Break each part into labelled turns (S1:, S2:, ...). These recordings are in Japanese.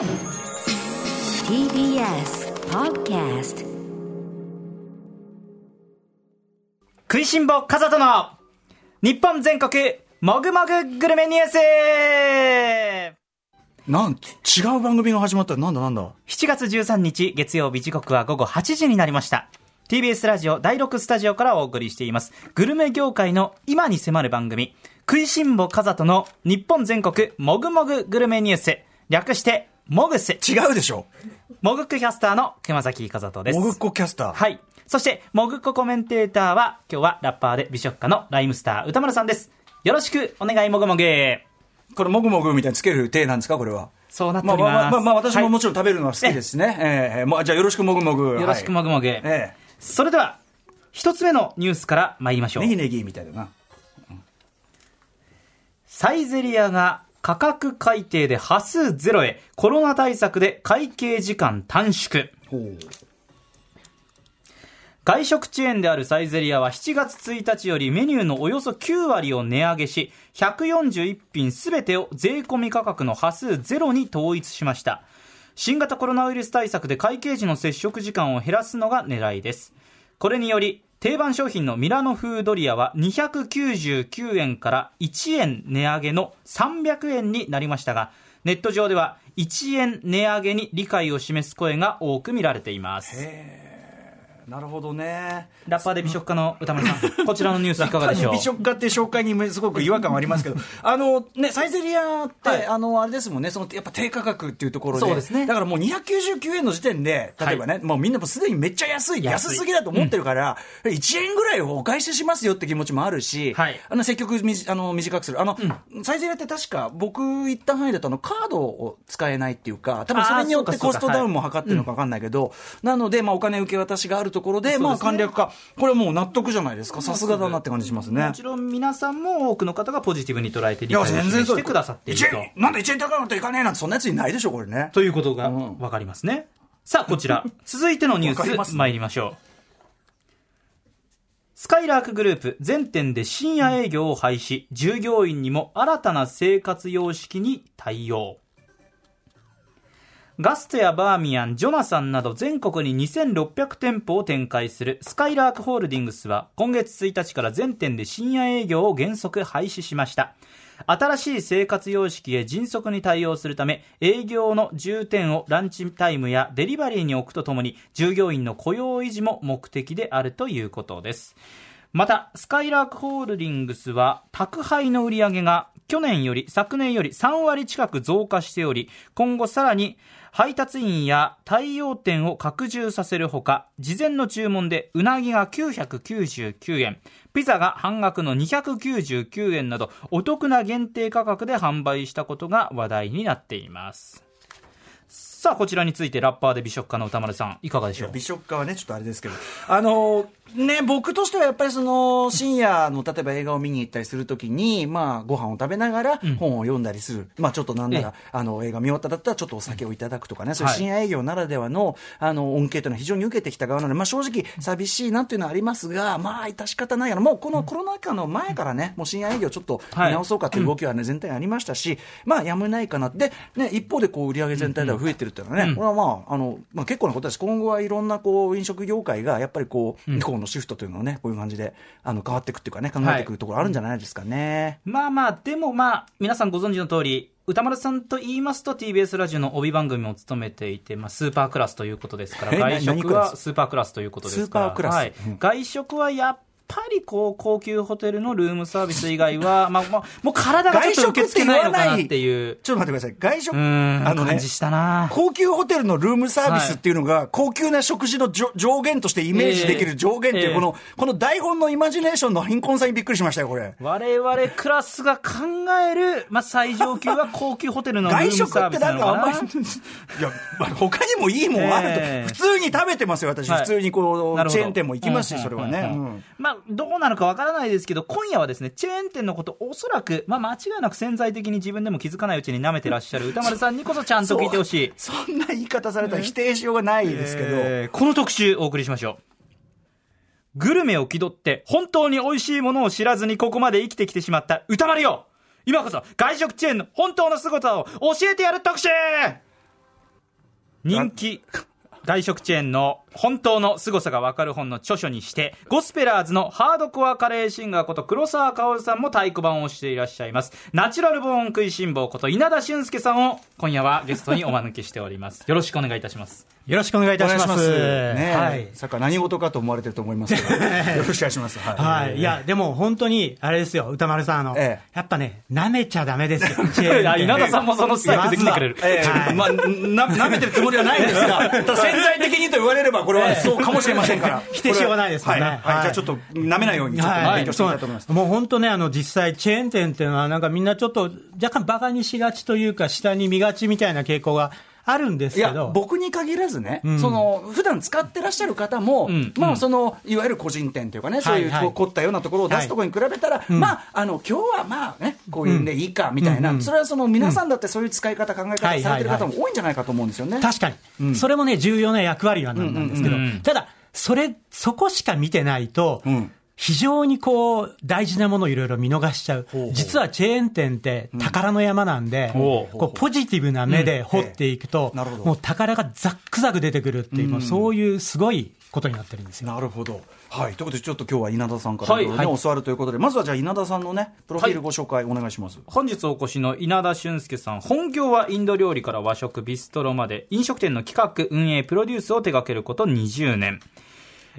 S1: TBS Podcast
S2: 食いしん坊カザトの日本全国もぐもぐグルメニュース
S3: なん、違う番組が始まった。なんだなんだ。
S2: 7月13日月曜日時刻は午後8時になりました。TBS ラジオ第6スタジオからお送りしています。グルメ業界の今に迫る番組食いしん坊カザトの日本全国もぐもぐグルメニュース。略してもぐす
S3: 違うでしょ
S2: もぐっくキャスターの熊崎和人です
S3: もぐっこキャスター。
S2: はい。そして、もぐっこコメンテーターは、今日はラッパーで美食家のライムスター歌丸さんです。よろしくお願いもぐもぐ。
S3: これ、もぐもぐみたいにつける体なんですかこれは？
S2: そうなって
S3: まあ
S2: おります。
S3: まあまあまあ、私ももちろん
S2: は
S3: 食べるのは好きですね。ええまあ、じゃあよろしくもぐもぐ。
S2: いよろしくもぐもぐ。
S3: はいえ
S2: それでは、一つ目のニュースから参りましょう
S3: えネ。ギネギみたいだな。
S2: サイゼリアが価格改定で端数ゼロへ、コロナ対策で会計時間短縮。外食チェーンであるサイゼリアは7月1日よりメニューのおよそ9割を値上げし、141品すべてを税込み価格の端数ゼロに統一しました。新型コロナウイルス対策で会計時の接触時間を減らすのが狙いです。これにより、定番商品のミラノ風ドリアは299円から1円値上げの300円になりましたが、ネット上では1円値上げに理解を示す声が多く見られています。
S3: なるほどね。
S2: ラッパーで美食家の歌丸さん、こちらのニュースいかがでしょう？
S3: 美食家って紹介にすごく違和感はありますけど、あのね、サイゼリアって、
S2: はい。
S3: あの、あれですもんね、そのやっぱ低価格っていうところで、
S2: そうですね。
S3: だからもう299円の時点で、例えばね、もうみんなもうすでにめっちゃ安い、
S2: 安
S3: すぎだと思ってるから、1円ぐらいをお返ししますよって気持ちもあるし、
S2: はい。
S3: あの積極みじあの短くする。あの、サイゼリアって確か僕行った範囲だとあのカードを使えないっていうか、多分それによってコストダウンも測ってるのか分かんないけど、なので、まあお金受け渡しがあるところで、
S2: ですね
S3: まあ簡略化。これはもう納得じゃないですか。さすがだなって感じしますね。
S2: もちろん皆さんも多くの方がポジティブに捉えて理解をしてくださっている
S3: 1円なんで1円高くなっていかねえなんて、そんなやついないでしょ、これね。
S2: と。ということが
S3: うん
S2: わかりますね。さあ、こちら。続いてのニュース、参りましょう。スカイラークグループ全店で深夜営業を廃止、従業員にも新たな生活様式に対応。ガストやバーミヤン、ジョナサンなど全国に2600店舗を展開するスカイラークホールディングスは今月1日から全店で深夜営業を原則廃止しました。新しい生活様式へ迅速に対応するため営業の重点をランチタイムやデリバリーに置くとともに従業員の雇用維持も目的であるということです。また、スカイラークホールディングスは、宅配の売り上げが去年より、昨年より3割近く増加しており、今後さらに配達員や対応店を拡充させるほか、事前の注文でうなぎが999円、ピザが半額の299円など、お得な限定価格で販売したことが話題になっています。さあ、こちらについてラッパーで美食家の歌丸さん、いかがでしょう？
S3: 美食家はね、ちょっとあれですけど、あのーね、僕としてはやっぱりその、深夜の例えば映画を見に行ったりするときに、まあ、ご飯を食べながら本を読んだりする。まあ、ちょっとなんなら、あの、映画見終わっただったらちょっとお酒をいただくとかね、そういう深夜営業ならではの、あの、恩恵というのは非常に受けてきた側なので、まあ、正直寂しいなっていうのはありますが、まあ、致し方ないやろ。もうこのコロナ禍の前からね、もう深夜営業ちょっと見直そうかという動きはね、全体にありましたし、まあ、やむないかな。で、ね、一方でこう、売上全体では増えてるっていうのはね、これはまあ、あの、まあ、結構なことだし、今後はいろんなこう、飲食業界がやっぱりこう、このシフトというのをね、こういう感じで、あの、変わっていくっていうかね、考えていくところあるんじゃないですかね。
S2: まあまあ、でもまあ、皆さんご存知の通り、歌丸さんと言いますと TBS ラジオの帯番組も務めていて、まあ、スーパークラスということですから、
S3: え
S2: 外食はスーパークラスということですから、はい。
S3: うん。
S2: 外食はやっぱりこう、高級ホテルのルームサービス以外は、まあ、まあ、もう体がちょっと受け付けないのかなっていう、
S3: ちょっと待ってください。外食、あのね
S2: 感じ、したな。
S3: 高級ホテルのルームサービスっていうのが、高級な食事の上上限としてイメージできる上限っていう、
S2: ええ
S3: この、この台本のイマジネーションの貧困さにびっくりしましたよ、これ。
S2: 我々クラスが考える、まあ、最上級は高級ホテルのルー
S3: 外
S2: ムサービ
S3: 食って
S2: スなのかな。
S3: なんかあんまり、い。や、まあ他にもいいもんあると、
S2: ええ。
S3: 普通に食べてますよ、私。
S2: はい。
S3: 普通にこう、チェーン店も行きますし、
S2: うん
S3: それはね。
S2: まあ、どうなるかわからないですけど、今夜はですね、チェーン店のこと、おそらく、まあ、間違いなく潜在的に自分でも気づかないうちに舐めてらっしゃる 歌丸さんにこそちゃんと聞いてほしい。
S3: そんな言い方されたら否定しようがないですけど。
S2: えーこの特集お送りしましょう。グルメを気取って本当に美味しいものを知らずにここまで生きてきてしまった歌丸よ今こそ外食チェーンの本当の姿を教えてやる特集人気外食チェーンの本当の凄さがわかる本の著書にして、ゴスペラーズのハードコアカレーシンガーこと黒沢薫さんも太鼓判をしていらっしゃいます。ナチュラルボーン食いしん坊こと稲田俊介さんを今夜はゲストにお招きしております。よろしくお願いいたします。
S4: よろしくお願いいたします。
S3: ね
S4: はい。
S3: さっきから何事かと思われてると思いますけど、よろしくお願いします。はい。
S4: はい。いや、でも本当に、あれですよ、歌丸さん、あの、
S3: ええ
S4: やっぱね、舐めちゃダメですよ、
S2: 稲田さんもそのスタイルで来てくれる。
S3: ええまあ、な、舐めてるつもりはないんですが、ただ潜在的にと言われれば、これはそうかもしれませんから。
S4: 否定しようがないですよね
S3: はい。じゃあちょっと、舐めないように、ちょっと勉強していきたいと思います。
S4: もう本当ね、あの、実際、チェーン店っていうのは、なんかみんなちょっと、若干バカにしがちというか、下に見がちみたいな傾向があるんです
S3: いや
S4: けど、
S3: 僕に限らずね、
S4: ん。
S3: その普段使ってらっしゃる方も、
S2: ん。
S3: まあそのいわゆる個人店というかね、そういう凝ったようなところを出すところに比べたら、まああの今日はまあねこういうんでいいかみたいな、それはその皆さんだってそういう使い方、考え方されてる方も多いんじゃないかと思うんですよね。
S4: 確かに、それもね、重要な役割はなんですけど。ただ、それ、そこしか見てないと、
S3: ん
S4: 非常にこう、大事なものをいろいろ見逃しちゃう。実はチェーン店って宝の山なんで、こうポジティブな目で掘っていくと、
S3: ええなるほど
S4: もう宝がザックザク出てくるっていう、そういうすごいことになってるんですよ。
S3: なるほど。はい。ということで、ちょっと今日は稲田さんから
S2: はい
S3: いろいろね、教わるということで、まずはじゃあ稲田さんのね、プロフィールご紹介お願いします。
S2: 本日お越しの稲田俊介さん、本業はインド料理から和食、ビストロまで、飲食店の企画、運営、プロデュースを手掛けること20年。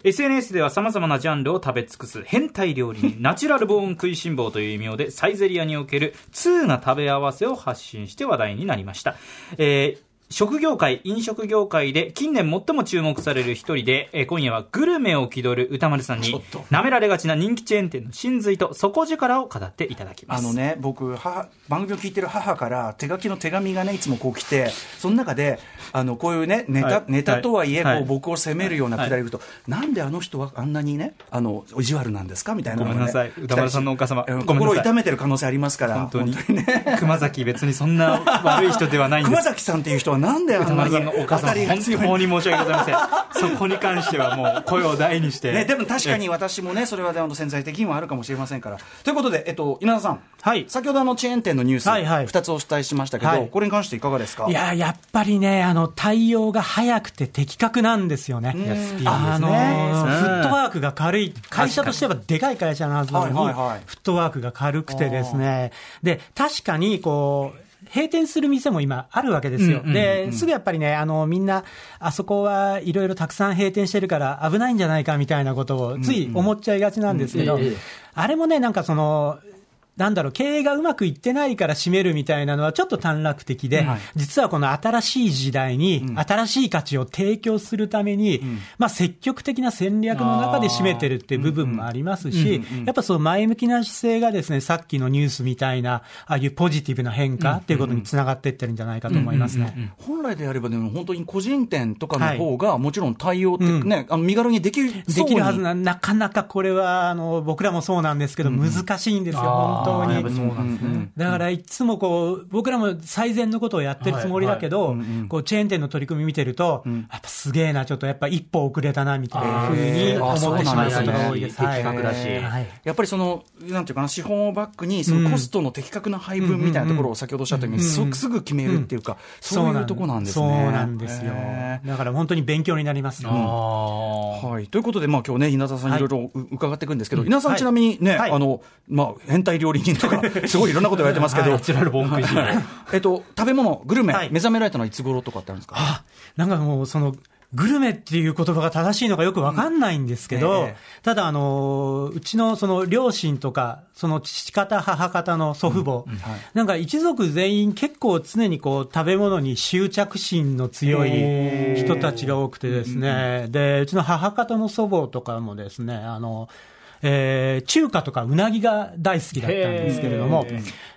S2: SNS では様々なジャンルを食べ尽くす変態料理人、ナチュラルボーン食いしん坊という異名で、サイゼリアにおける通な食べ合わせを発信して話題になりました。えー食業界、飲食業界で近年最も注目される一人で、えー今夜はグルメを気取る歌丸さんに、舐められがちな人気チェーン店の真髄と底力を語っていただきます。
S3: あのね、僕母、番組を聞いてる母から手書きの手紙がね、いつもこう来て、その中で、あのこういうね、ネタ,、
S2: はい。
S3: ネタとはいえ、
S2: はい。
S3: こう僕を責めるようなくだりいくと、なんであの人はあんなにね、あの意地悪なんですかみたいなね
S2: ごめんなさい。歌丸さんのお母様
S3: 心を痛めてる可能性ありますから、
S2: 本当に。
S3: ね。
S2: 熊崎別にそんな悪い人ではないんです。
S3: 熊崎さんっていう人はなんであ
S2: 歌
S3: んなに
S2: 丸さんのお母
S3: 当た
S2: 様本当に申し訳ございません。そこに関してはもう声を大にして。
S3: ね、でも確かに私もね、それはねあの潜在的にはあるかもしれませんから。ということで、えっと、稲田さん、
S4: はい。
S3: 先ほどあのチェーン店のニュース、
S4: はいはい。
S3: 2つお伝えしましたけど、
S4: はい。
S3: これに関していかがですか？
S4: いや、やっぱりね、あの、対応が早くて的確なんですよね。あのーフットワークが軽い。会社としてはでかい会社なはずなのに、
S3: はいはいはい。
S4: フットワークが軽くてですね。で、確かに、こう、閉店する店も今あるわけですよ。で、すぐやっぱりね、あの、みんな、あそこはいろいろたくさん閉店してるから危ないんじゃないかみたいなことをつい思っちゃいがちなんですけど、あれもね、なんかその、なんだろう、経営がうまくいってないから閉めるみたいなのはちょっと短絡的で、実はこの新しい時代に、新しい価値を提供するために、まあ積極的な戦略の中で閉めてるっていう部分もありますし、やっぱその前向きな姿勢がですね、さっきのニュースみたいな、ああいうポジティブな変化っていうことにつながっていってるんじゃないかと思いますね。
S3: 本来であれば、でも本当に個人店とかの方が、もちろん対応ってね、あの身軽にできる
S4: できる。はずな、なかなかこれは、あの、僕らもそうなんですけど、難しいんですよ、本当に。だからいつもこう、僕らも最善のことをやってるつもりだけど、こうチェーン店の取り組み見てると、やっぱすげえな、ちょっとやっぱ一歩遅れたな、みたいなふうに思ってしまうことが多いです。
S2: 的確だし。
S4: はい。
S3: やっぱりその、なんていうかな、資本をバックに、そのコストの的確な配分みたいなところを先ほどおっしゃったように、そすぐ決めるっていうか、そういうとこなんですね。
S4: そうなんですよ。
S3: へ。
S4: だから本当に勉強になります
S3: はい、ということで、まあ今日ね、稲田さんにいろいろう伺っていくんですけど、稲田さん、
S4: はい
S3: ちなみにね、
S4: はい。
S3: あの、まあ、変態料理人とか、すごいいろんなこと言われてますけど、えっと、食べ物、グルメ、
S4: はい。
S3: 目覚められたのはいつ頃とかってあるんですか？
S4: あなんかもう、その、グルメっていう言葉が正しいのかよくわかんないんですけど、
S3: うんええ。
S4: ただ、あの、うちのその両親とか、その父方、母方の祖父母、なんか一族全員結構常にこう食べ物に執着心の強い人たちが多くてですね、で、うちの母方の祖母とかもですね、あの、えー中華とかうなぎが大好きだったんですけれども、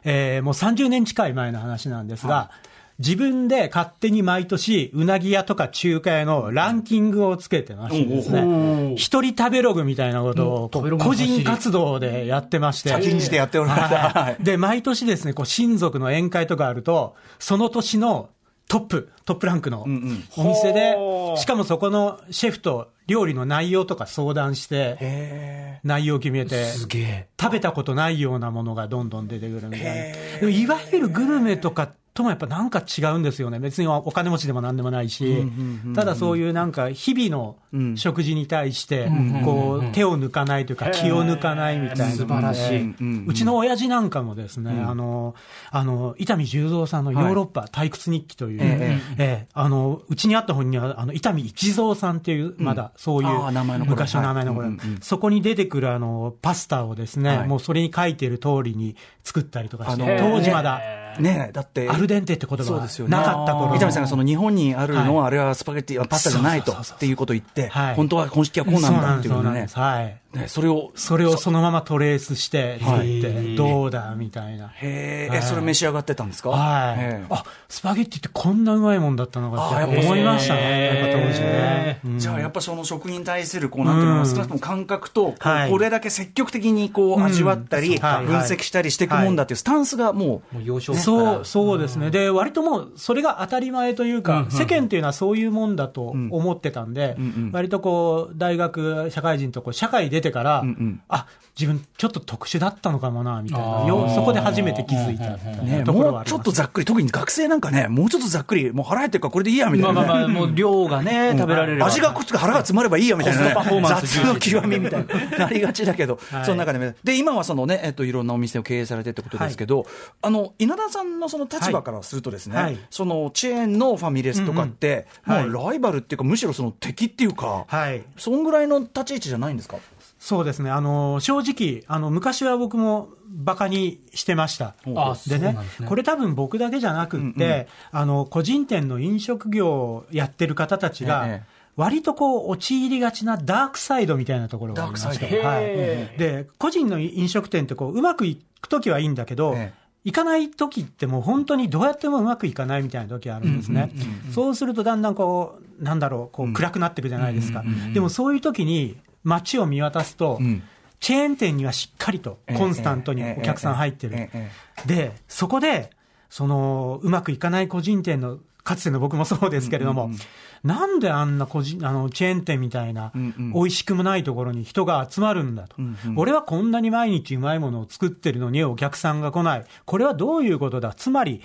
S4: えーもう30年近い前の話なんですが、自分で勝手に毎年、うなぎ屋とか中華屋のランキングをつけてましてですね、一人食べログみたいなことを個人活動でやってまして。
S3: 先んじてやっておりました。はい。
S4: で、毎年ですね、こう親族の宴会とかあると、その年のトップ、トップランクのお店で
S2: ほ、う
S4: しかもそこのシェフと料理の内容とか相談して、
S3: へ
S4: 内容を決めて、
S2: すげえ。
S4: 食べたことないようなものがどんどん出てくるみたいな。でもいわゆるグルメとかっもやっぱなんか違うんですよね。別にお金持ちでもなんでもないし、ただそういうなんか日々の食事に対して、こう、手を抜かないというか気を抜かないみたいな。
S2: 素晴らしい。
S4: うちの親父なんかもですね、あの、あの、伊丹十三さんのヨーロッパ退屈日記という、ええあの、うちにあった本には、あの、伊丹一蔵さんっていう、まだそういう、昔の名前の頃。
S3: はい。うんうん。
S4: そこに出てくるあの、パスタをですね、
S3: はい。
S4: もうそれに書いてる通りに作ったりとかして、
S3: あの
S4: 当時まだ、
S3: ねえだって。
S4: アルデンテって言葉がなかった頃
S3: 伊丹さんがその日本にあるのは、あれはスパゲッティ、パスタじゃないとっていうことを言って、
S4: はい。
S3: 本当は本式はこうなんだっていうのね
S4: はい。
S3: ねそれを、
S4: それをそのままトレースして、
S3: はい。
S4: 作って、どうだみたいな。
S3: へ
S4: はい。
S3: え、それ召し上がってたんですか？
S4: はい。あ、スパゲッティってこんなうまいもんだったのかって思いましたね、やっぱ当時
S2: へ
S4: ね。うん。
S3: じゃあやっぱその食に対するこうなんていうの
S4: うん
S3: 少なくとも感覚と
S4: はい。
S3: これだけ積極的にこう味わったり
S4: うん。はい
S3: 分析したりしていくもんだっていうスタンスがもう
S2: もう幼少
S4: そう、そうですね。で、割ともう、それが当たり前というか、世間っていうのはそういうもんだと思ってたんで
S3: うんうん、
S4: 割とこう、大学、社会人とこう、社会出てから
S3: うんうん、
S4: あ、自分ちょっと特殊だったのかもな、みたい
S2: あ
S4: な。そこで初めて気づいた
S3: ね
S4: ところは
S3: もう
S4: あります。
S3: ちょっとざっくり特に学生なんかねもうちょっとざっくりもう腹減ってるからこれでいいやみたいなね。
S2: まあまあまあ、もう量がね、食べられる。
S3: 味がこっちが腹が詰まればいいやみたいな、ね、
S2: コストパフォーマンス
S3: 雑の極みみたいな、なりがちだけど、
S4: はい。
S3: その中でね、で、今はそのね、えっと、いろんなお店を経営されてってことですけど、あの、稲田さんのその立場からするとですね、
S4: はい。
S3: そのチェーンのファミレスとかって、
S4: うんうん
S3: もうライバルっていうか、むしろその敵っていうか、
S4: はい。
S3: そんぐらいの立ち位置じゃないんですか？
S4: そうですね。あの、正直、あの、昔は僕もバカにしてました。
S2: あ
S4: でね
S2: ね
S4: これ多分僕だけじゃなくって、あの、個人店の飲食業をやってる方たちが、
S3: ええ
S4: 割とこう、陥りがちなダークサイドみたいなところがありまして。
S3: ダークサイド
S4: はい
S2: へ。
S4: で、個人の飲食店ってこう、うまくいくときはいいんだけど、
S3: ええ
S4: 行かない時ってもう本当にどうやってもうまくいかないみたいな時あるんですね。そうするとだんだんこう、なんだろう、こう暗くなっていくじゃないですか。でもそういう時に街を見渡すと、
S3: ん
S4: チェーン店にはしっかりとコンスタントにお客さん入ってる。で、そこで、その、うまくいかない個人店の、かつての僕もそうですけれども、なんであんな個人、あの、チェーン店みたいな美味しくもないところに人が集まるんだと。俺はこんなに毎日うまいものを作ってるのにお客さんが来ない。これはどういうことだつまり、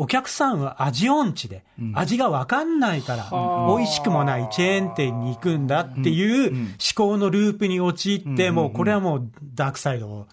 S4: お客さんは味音痴で、味がわかんないから、美味しくもないチェーン店に行くんだっていう思考のループに陥って、もうこれはもうダークサイド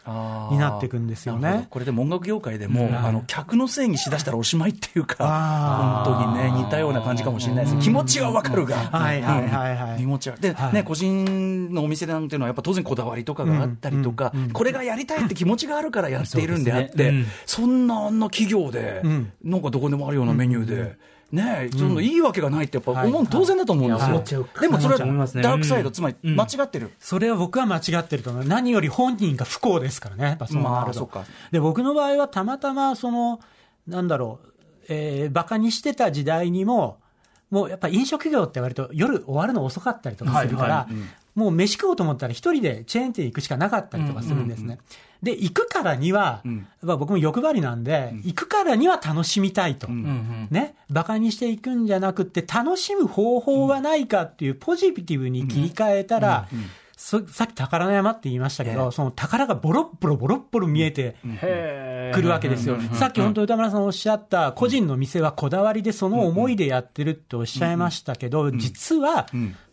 S4: になっていくんですよね。
S3: これでも音楽業界でも、あの客のせいにしだしたらおしまいっていうか、
S4: あ
S3: 本当にね、似たような感じかもしれないです。気持ちはわかるが、
S4: はいはいはいはい。
S3: うん。気持ちは。で、
S4: はい。
S3: ね、個人のお店なんていうのは、やっぱ当然こだわりとかがあったりとか、これがやりたいって気持ちがあるからやっているんであって、そ,、ん。なあんな企業で、
S4: ん
S3: なんかどこでもあるようなメニューで。ねそのいいわけがないってやっぱ
S4: はい
S3: 思う当然だと思うんですよ。でもそれはダークサイド、つまり
S2: うん
S3: 間違ってる。
S4: それは僕は間違ってると思う。何より本人が不幸ですからね、そうなると。
S3: まあ
S4: で、僕の場合はたまたま、その、なんだろう、えー、バカにしてた時代にも、もうやっぱ飲食業って割と夜終わるの遅かったりとかするから、もう飯食おうと思ったら一人でチェーン店行くしかなかったりとかするんですね。で、行くからには、
S3: ん。
S4: やっぱ僕も欲張りなんで、行くからには楽しみたいと。
S2: うんうん
S4: ね、バカにしていくんじゃなくって、楽しむ方法はないかっていうポジティブに切り替えたら、そさっき宝の山って言いましたけど、
S3: ええ。
S4: その宝がボロッボロボロッボロ見えてくるわけですよ。さっき本当歌村さんおっしゃった、個人の店はこだわりでその思いでやってるっておっしゃいましたけど、実は、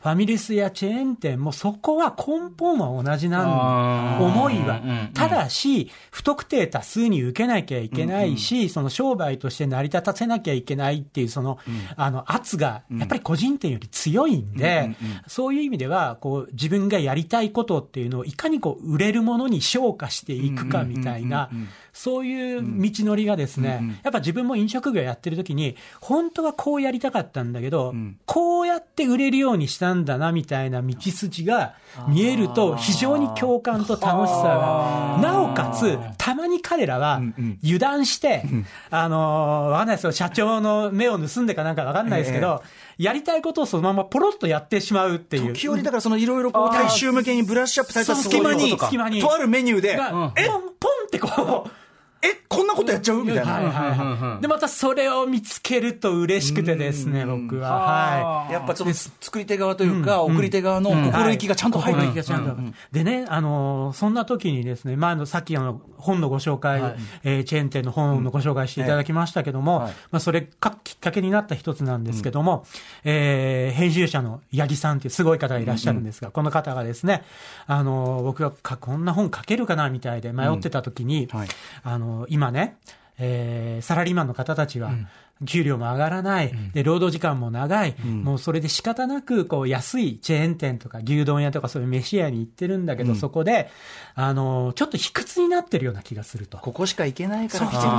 S4: ファミレスやチェーン店もそこは根本は同じなんだ。思いは。ただし、不特定多数に受けなきゃいけないし、その商売として成り立たせなきゃいけないっていう、その、あの、圧が、やっぱり個人店より強いんで、そういう意味では、こう、自分がやりたいことっていうのを、いかにこう、売れるものに昇華していくかみたいな、そういう道のりがですね、やっぱ自分も飲食業やってる時に、本当はこうやりたかったんだけど、こうやって売れるようにしたんだな、みたいな道筋が見えると、非常に共感と楽しさが。なおかつ、たまに彼らは油断して、あのー、わかんないですよ、社長の目を盗んでかなんかわかんないですけど、やりたいことをそのままポロッとやってしまうっていう。
S3: 時折だからそのいろいろこう大衆向けにブラッシュアップされた隙間に、とあるメニューで、
S4: がポン、ポンってこう、
S3: え、こんなことやっちゃう？みたいな。
S4: はいはいはい。で、またそれを見つけると嬉しくてですね、僕は。はい。
S3: やっぱその作り手側というか、送り手側の心意気がちゃんと入って
S4: 心意気がちゃん。とでね、あのーそんな時にですね、まああの、さっきあの、本のご紹介、えーチェーン店の本のご紹介していただきましたけども、
S3: はい。
S4: まあそれかきっかけになった一つなんですけども、えー編集者の八木さんっていうすごい方がいらっしゃるんですが、この方がですね、あのー僕がかこんな本書けるかなみたいで迷ってた時に、
S3: うん。はい。
S4: あの今ね、えーサラリーマンの方たちは、給料も上がらない、で労働時間も長い、もうそれで仕方なくこう安いチェーン店とか牛丼屋とかそういう飯屋に行ってるんだけど、そこで、あのちょっと卑屈になってるような気がすると。
S3: ここしか行けないから。
S4: そうそうそうそう。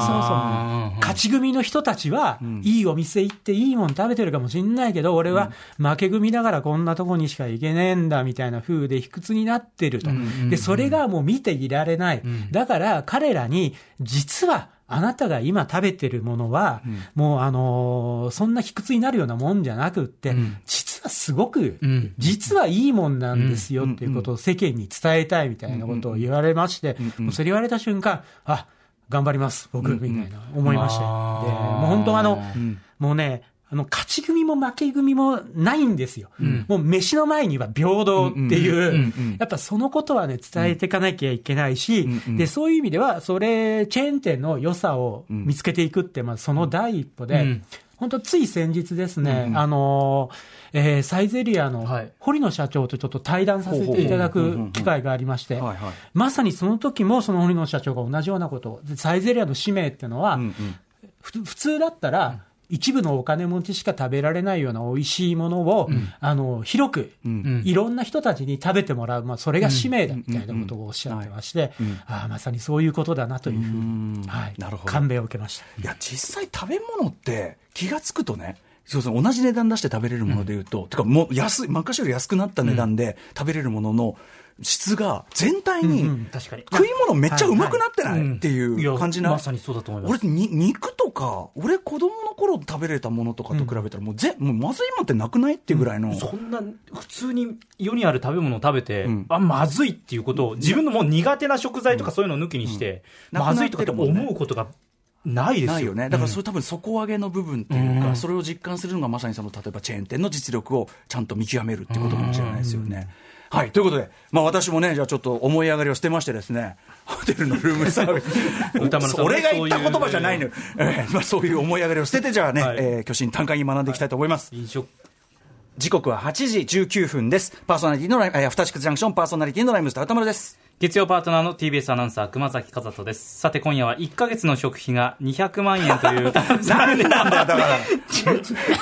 S4: 勝ち組の人たちは、いいお店行っていいもん食べてるかもしんないけど、俺は負け組だからこんなとこにしか行けねえんだみたいな風で卑屈になってると。で、それがもう見ていられない。だから彼らに、実は、あなたが今食べてるものは、もうあのーそんな卑屈になるようなもんじゃなくって、実はすごく、実はいいもんなんですよっていうことを世間に伝えたいみたいなことを言われまして、もうそれ言われた瞬間、あ、頑張ります、僕、みたいな思いまして。で、もう本当あの、もうね、あの、勝ち組も負け組もないんですよ。もう飯の前には平等っていう、やっぱそのことはね、伝えていかなきゃいけないし、で、そういう意味では、それ、チェーン店の良さを見つけていくって、まあ、その第一歩で、本当つい先日ですね、あのー、えーサイゼリアの
S2: はい。
S4: 堀野社長とちょっと対談させていただく機会がありましてまさにその時もその堀野社長が同じようなことを、でサイゼリアの使命っていうのは、ふ普通だったら、一部のお金持ちしか食べられないような美味しいものを、あの広く、いろんな人たちに食べてもらう、まあ、それが使命だみたいなことをおっしゃってまして、ああまさにそういうことだなというふうに、はい
S3: なるほど。
S4: 感銘を受けました。
S3: いや、実際食べ物って気がつくとね、そうそう同じ値段出して食べれるものでいうと、てかもう安い、昔より安くなった値段で食べれるものの質が全体に。食い物めっちゃうまくなってな
S2: はい
S3: い。っていう感じな、
S2: まさにそうだと思います。
S3: 俺に肉とか俺子供の頃食べれたものとかと比べたらもうぜ、もうまずいもんってなくないっていうぐらいの、
S2: そんな、普通に世にある食べ物を食べて、
S3: ん。
S2: あ、まずいっていうことを、自分のもう苦手な食材とかそういうのを抜きにして、
S3: うん。
S2: まずいとかって思うことがないですよ。
S3: ないよね。だからそれ多分底上げの部分っていうか、それを実感するのがまさにその、例えばチェーン店の実力をちゃんと見極めるってことかもしれないですよね。はい。ということで、まあ私もね、じゃあちょっと思い上がりを捨てましてですね、ホテルのルームサービス。俺が言った言葉じゃないのよ。えーまあそういう思い上がりを捨てて、じゃあね、
S2: はい
S3: えー巨神短歌に学んでいきたいと思います。
S2: 飲食
S3: 時刻は8時19分です。パーソナリティのライム、えーアフターシックスジャンクションパーソナリティのライムスター歌丸です。
S2: 月曜パートナーの TBS アナウンサー熊崎和人ですさて今夜は1ヶ月の食費が200万円という
S3: なんでなんだよ、だから。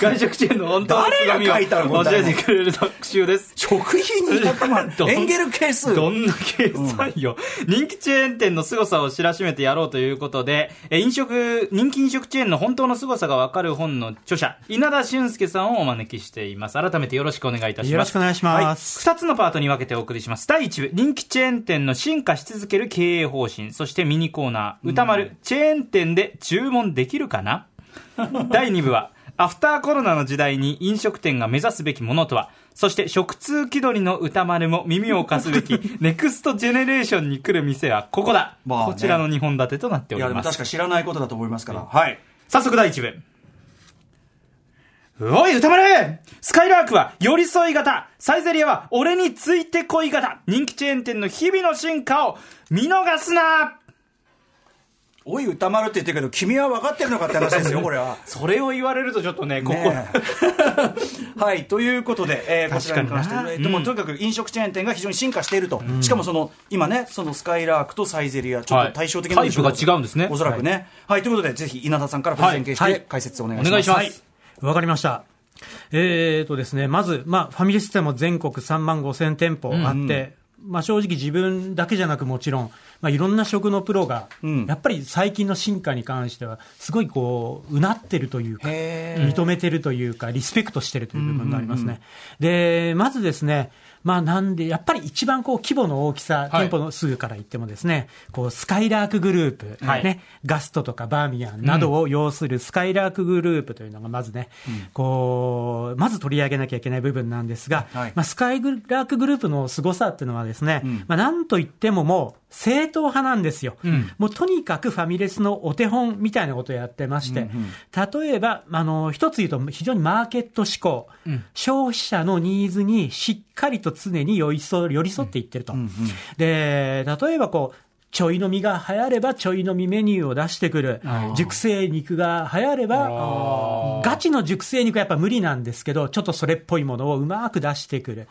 S2: 外食チェーンの本当の
S3: 誰が書いたの？
S2: 教えてくれる特集です
S3: 食費200万 エンゲル係数？
S2: どんな計算よ、人気チェーン店の凄さを知らしめてやろうということで、え飲食、人気飲食チェーンの本当の凄さがわかる本の著者、稲田俊介さんをお招きしています。改めてよろしくお願いいたします。
S4: よろしくお願いします
S2: はい。二つのパートに分けてお送りします。第一部、人気チェーン店の進化し続ける経営方針。そしてミニコーナー、歌丸、チェーン店で注文できるかな？第2部は、アフターコロナの時代に飲食店が目指すべきものとは、そして食通気取りの歌丸も耳を貸すべき、ネクストジェネレーションに来る店はここだ、
S3: まあね
S2: こちらの2本立てとなってお
S3: いや、でも
S2: ります。
S3: 確か知らないことだと思いますから。はい。
S2: 早速第1部。おい、歌丸!スカイラークは寄り添い型。サイゼリアは俺についてこい型。人気チェーン店の日々の進化を見逃すな!
S3: おい、歌丸って言ってるけど、君は分かってるのかって話ですよ、これは。
S2: それを言われるとちょっとね、ここ、
S3: はい、ということで、えーこちらに関して
S2: 確かにな
S3: えーとまあとにかく飲食チェーン店が非常に進化していると、しかもその今ね、そのスカイラークとサイゼリア、ちょっと対照的な
S2: はいタイプが違うんですね。
S3: おそらくね。はい、ということで、ぜひ稲田さんからプレゼン形解説をお願いします。
S2: お願いします。
S3: はい
S4: わかりました。えーとですね、まず、まあ、ファミレス店も全国3万5千店舗あって、まあ、正直自分だけじゃなくもちろん、まあ、いろんな食のプロが、
S3: ん
S4: やっぱり最近の進化に関しては、すごいこう、うなってるというか、認めてるというか、リスペクトしてるという部分がありますね。で、まずですね、まあなんで、やっぱり一番こう規模の大きさ、
S2: はい。
S4: 店舗の数から言ってもですね、こうスカイラークグループ、
S2: はい。
S4: ね、ガストとかバーミヤンなどを要するスカイラークグループというのがまずね、こう、まず取り上げなきゃいけない部分なんですが、
S3: はい。
S4: まあ、スカイラークグループの凄さっていうのはですね、まあ、なんといってももう、正統派なんですよ、
S2: ん。
S4: もうとにかくファミレスのお手本みたいなことをやってまして、例えば、あの一つ言うと、非常にマーケット志向、消費者のニーズにしっかりと常に寄り添寄り添っていってると。で例えばこうちょい飲みが流行ればちょい飲みメニューを出してくる。熟成肉が流行れば、ガチの熟成肉はやっぱ無理なんですけど、ちょっとそれっぽいものをうまく出してくる。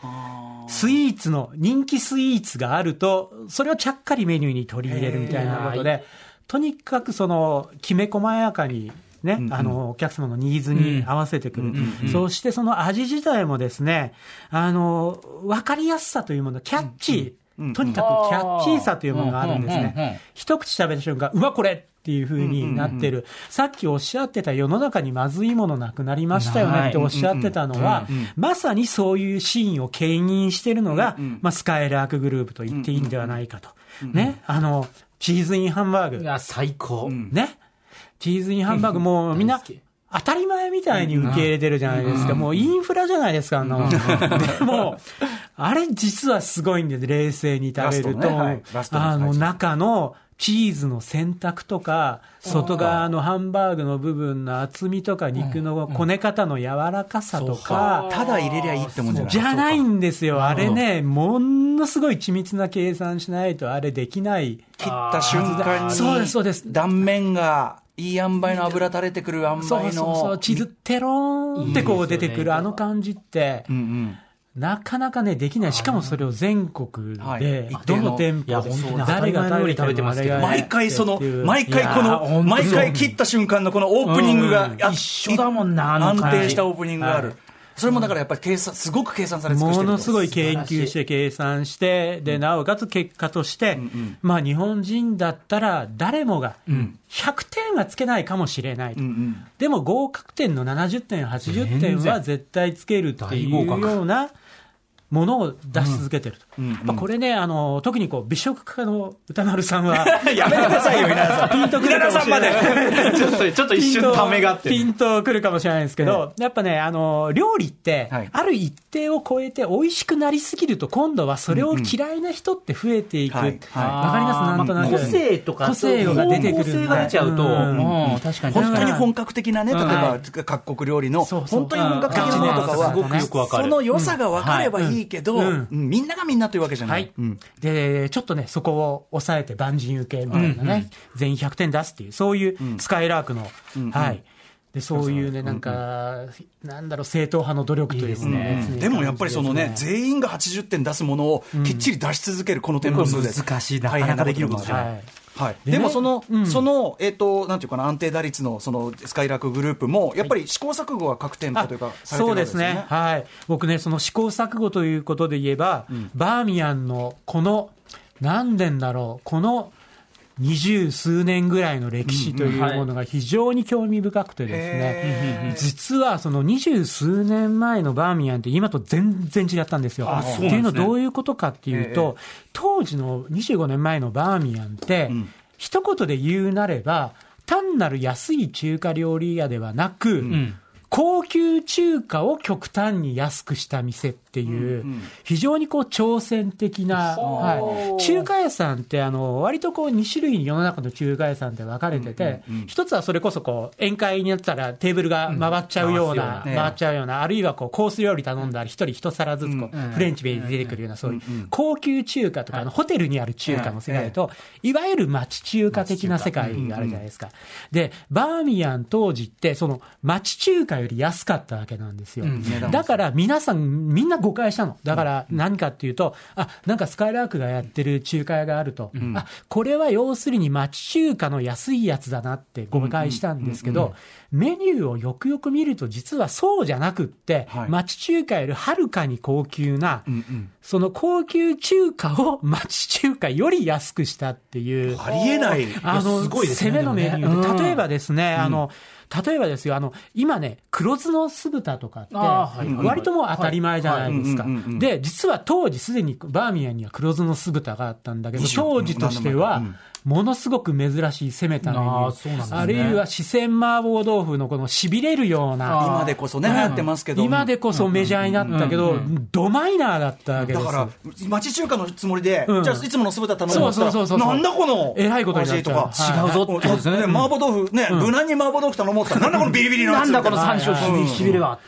S4: スイーツの、人気スイーツがあると、それをちゃっかりメニューに取り入れるみたいなことで、とにかくその、きめ細やかに、ね、あの、お客様のニーズに合わせてくる。そしてその味自体もですね、あの、わかりやすさというもの、キャッチー。とにかくキャッチーさというものがあるんですね。一口食べた瞬間、うわ、これっていう風になってる。さっきおっしゃってた世の中にまずいものなくなりましたよねっておっしゃってたのは、まさにそういうシーンを牽引してるのが、まあ、スカイラークグループと言っていいんではないかと。ね。あの、チーズインハンバーグ。
S2: いや、最高。
S4: ね。チーズインハンバーグもうみんな当たり前みたいに受け入れてるじゃないですか。もうインフラじゃないですか、あんなもん。でも、あれ実はすごいんで、冷静に食べると、あの
S3: 中
S4: のチーズの選択とか、外側のハンバーグの部分の厚みとか、肉のこね方の柔らかさとか、
S3: ただ入れりゃいいってもんじゃない。
S4: じゃないんですよ。あれね、ものすごい緻密な計算しないとあれできない。
S3: 切った瞬間に
S4: そうですそうです。
S3: 断面がいい塩梅の油垂れてくる塩梅の。
S4: そうそうそう、チーズテローンってこう出てくるあの感じって、
S3: うんうん。
S4: なかなかね、できない。しかもそれを全国
S3: はい。
S4: で
S3: 一、定の。
S4: どの店舗で誰が食べて
S2: 当たり前のように食べてますけど
S3: 毎回その毎回この毎回切った瞬間のこのオープニングが
S4: うん
S3: あ
S2: 一緒だもんな
S3: 安定したオープニングがある。
S4: はい
S3: それもだからやっぱり計算すごく計算され尽くしてると
S4: ものすごい研究して計算して、で、なおかつ結果として、まあ日本人だったら誰もが100点はつけないかもしれないと。
S3: うんうん。
S4: でも合格点の70点、80点は絶対つけるっていうようなものを出し続けてると。まあこれね、あの、特にこう、美食家の歌丸さんは、
S3: やめてくださいよ稲田さん。
S4: ピンとくるかもしれない。
S2: ちょっと、ちょっと一瞬ためがあって。
S4: ピンとくるかもしれないですけど、やっぱね、あの、料理って
S3: はい、
S4: ある一定を超えて美味しくなりすぎると、今度はそれを嫌いな人って増えていく。わ、
S3: はいはい。
S4: かります？なんとなく。
S2: 個性とか、
S4: 個性が出てくる。
S2: が出ちゃうと、
S4: うん。
S2: うん。確かに。
S3: 本当に本格的なね、例え
S4: ん
S3: ば各国料理の本当に本格的なものとかは、
S2: すごくよくわかる。
S3: その良さが分かればいいけど、
S4: うん。
S3: うん。みんながみんなというわけじゃな
S4: はい。い。
S3: うん。
S4: で、ちょっとね、そこを抑えて万人受けみたいなね、全員100点出すっていう、そういうスカイラークの、はい。で、そういうね、なんか、なんだろう、正統派の努力というね。
S3: でもやっぱりそのね、全員が80点出すものをきっちり出し続けるこの店舗数で、
S2: 難しいな
S3: 大変な出来事じゃない。
S4: はい。
S3: はい、
S4: で
S3: もその、
S4: うん。
S3: その、えっ、と、なんていうかな、安定打率の、その、スカイラークグループも、やっぱり試行錯誤は各店舗というか、されてるわけ
S4: そうですね、はい、僕ね、その試行錯誤ということで言えば、バーミヤンのこの、何年だろう、この二十数年ぐらいの歴史というものが非常に興味深くてですね、実はその二十数年前のバーミヤンって今と全然違ったんですよ。っていうのはどういうことかっていうと、当時の25年前のバーミヤンって、一言で言うなれば、単なる安い中華料理屋ではなく、
S2: ん。
S4: 高級中華を極端に安くした店。っていう、非常にこう挑戦的な、はい、中華屋さんってあの割とこう2種類に世の中の中華屋さんって分かれてて、一つはそれこそこう宴会になったらテーブルが回っちゃうような、
S3: うん
S4: 回っちゃうような、あるいはこうコース料理頼んだら一人一皿ずつこうフレンチで出てくるような、そういう高級中華とか、ホテルにある中華の世界と、い。わゆる町中華的な世界があるじゃないですか。で、バーミヤン当時って、その町中華より安かったわけなんですよ。だから皆さん、みんな誤解したの。だから何かっていうと、あ、なんかスカイラークがやってる中華屋があると、あ、これは要するに町中華の安いやつだなって誤解したんですけど、メニューをよくよく見ると実はそうじゃなくって、
S3: はい。
S4: 町中華よりはるかに高級な、
S3: うんうん。
S4: その高級中華を町中華より安くしたっていう。
S3: ありえない。
S4: あの、
S2: すごいですね
S4: 攻めのメニュー例えばですね、あの、例えばですよ、あの、今ね、黒酢の酢豚とかって、割ともう当たり前じゃないですか。で、実は当時すでにバーミヤンには黒酢の酢豚があったんだけど、当時としては、ものすごく珍しい攻めたメニュ
S2: あーね。
S4: ー。あるいは四川麻婆豆腐のこの痺れるような、
S3: 今でこそね、流行ってますけど。
S4: 今でこそメジャーになったけど、ドマイナーだったわけけです。
S3: だから、町中華のつもりで、
S4: うん。
S3: じゃあいつもの酢豚頼む
S4: そうそうそうそう
S3: なんだこの
S4: えらいことになっ
S2: 違うぞってことですね。
S3: ね麻婆豆腐、ね、無難に麻婆豆腐頼もうって言ったら、なんだこのビリビリのやつ
S2: なんだこの
S3: みたい
S2: 山椒
S3: うん。
S2: しびれは。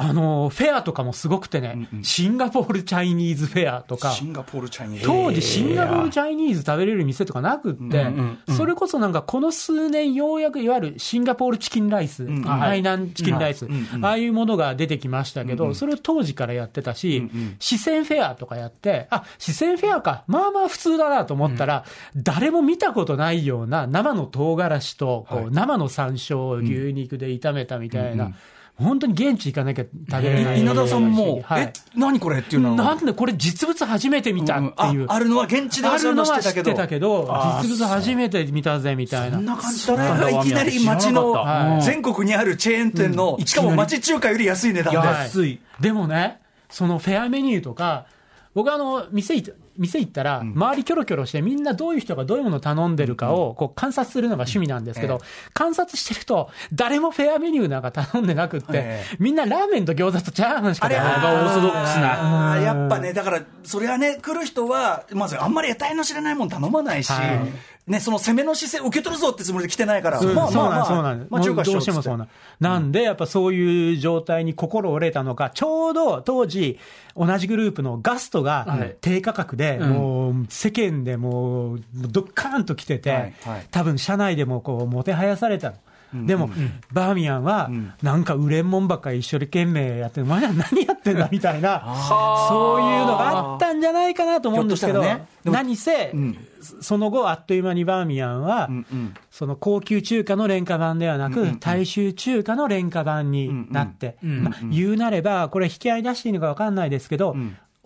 S4: あの、フェアとかもすごくてね、シンガポールチャイニーズフェアとか、
S3: シンガポールチャイニー。ズ。
S4: 当時シンガポールチャイニーズ食べれる店とかなくって、それこそなんかこの数年ようやくいわゆるシンガポールチキンライス、海南チキンライス、ああいうものが出てきましたけど、それを当時からやってたし、四川フェアとかやって、あ、四川フェアか、まあまあ普通だなと思ったら、誰も見たことないような生の唐辛子とこう生の山椒を牛肉で炒めたみたいな、本当に現地行かなきゃ食べれない
S3: 稲田さんも、
S4: はい
S3: え、何これっていうのは？
S4: なんでこれ実物初めて見た？っていう。
S3: ああるのは現地では
S4: あるのは知って
S3: 知ってたけど。
S4: たけど、実物初めて見たぜみたいな。
S3: そんな感じそれがいきなり街の
S4: はい
S3: 全国にあるチェーン店の、しかも町中華より安い値段で。
S4: はい
S2: 安い。
S4: でもね、そのフェアメニューとか、僕あの、店行っ店行ったら、周りキョロキョロして、みんなどういう人がどういうものを頼んでるかをこう観察するのが趣味なんですけど、観察してると、誰もフェアメニューなんか頼んでなくって
S3: え、
S4: みんなラーメンと餃子とチャーハンしか頼んでない
S2: オーソドックスな。
S3: やっぱね、だから、それはね、来る人は、まずあんまり得体の知れないもん頼まないし、
S4: はい。
S3: ね、その攻めの姿勢受け取るぞってつもりで来てないから、
S4: うん
S3: まあまあまあ、
S4: そうなんです、
S3: まあ中華しよ
S4: どうしてもそう
S3: う
S4: なんなんで、やっぱそういう状態に心折れたのか、ちょうど当時、同じグループのガストが
S2: はい。
S4: 低価格で、もう世間でもう、どっかーんと来てて、
S3: はいはい。
S4: 多分社内でもこう、もてはやされたの。でも、バーミヤンは、なんか売れんもんばっかり一生懸命やってる、お前ら何やってんだみたいな、そういうのがあったんじゃないかなと思うんですけど、
S3: ね。
S4: 何せ、その後、あっという間にバーミヤンは、その高級中華の廉価版ではなく、大衆中華の廉価版になって、まあ言うなれば、これ、引き合い出していいのか分かんないですけど、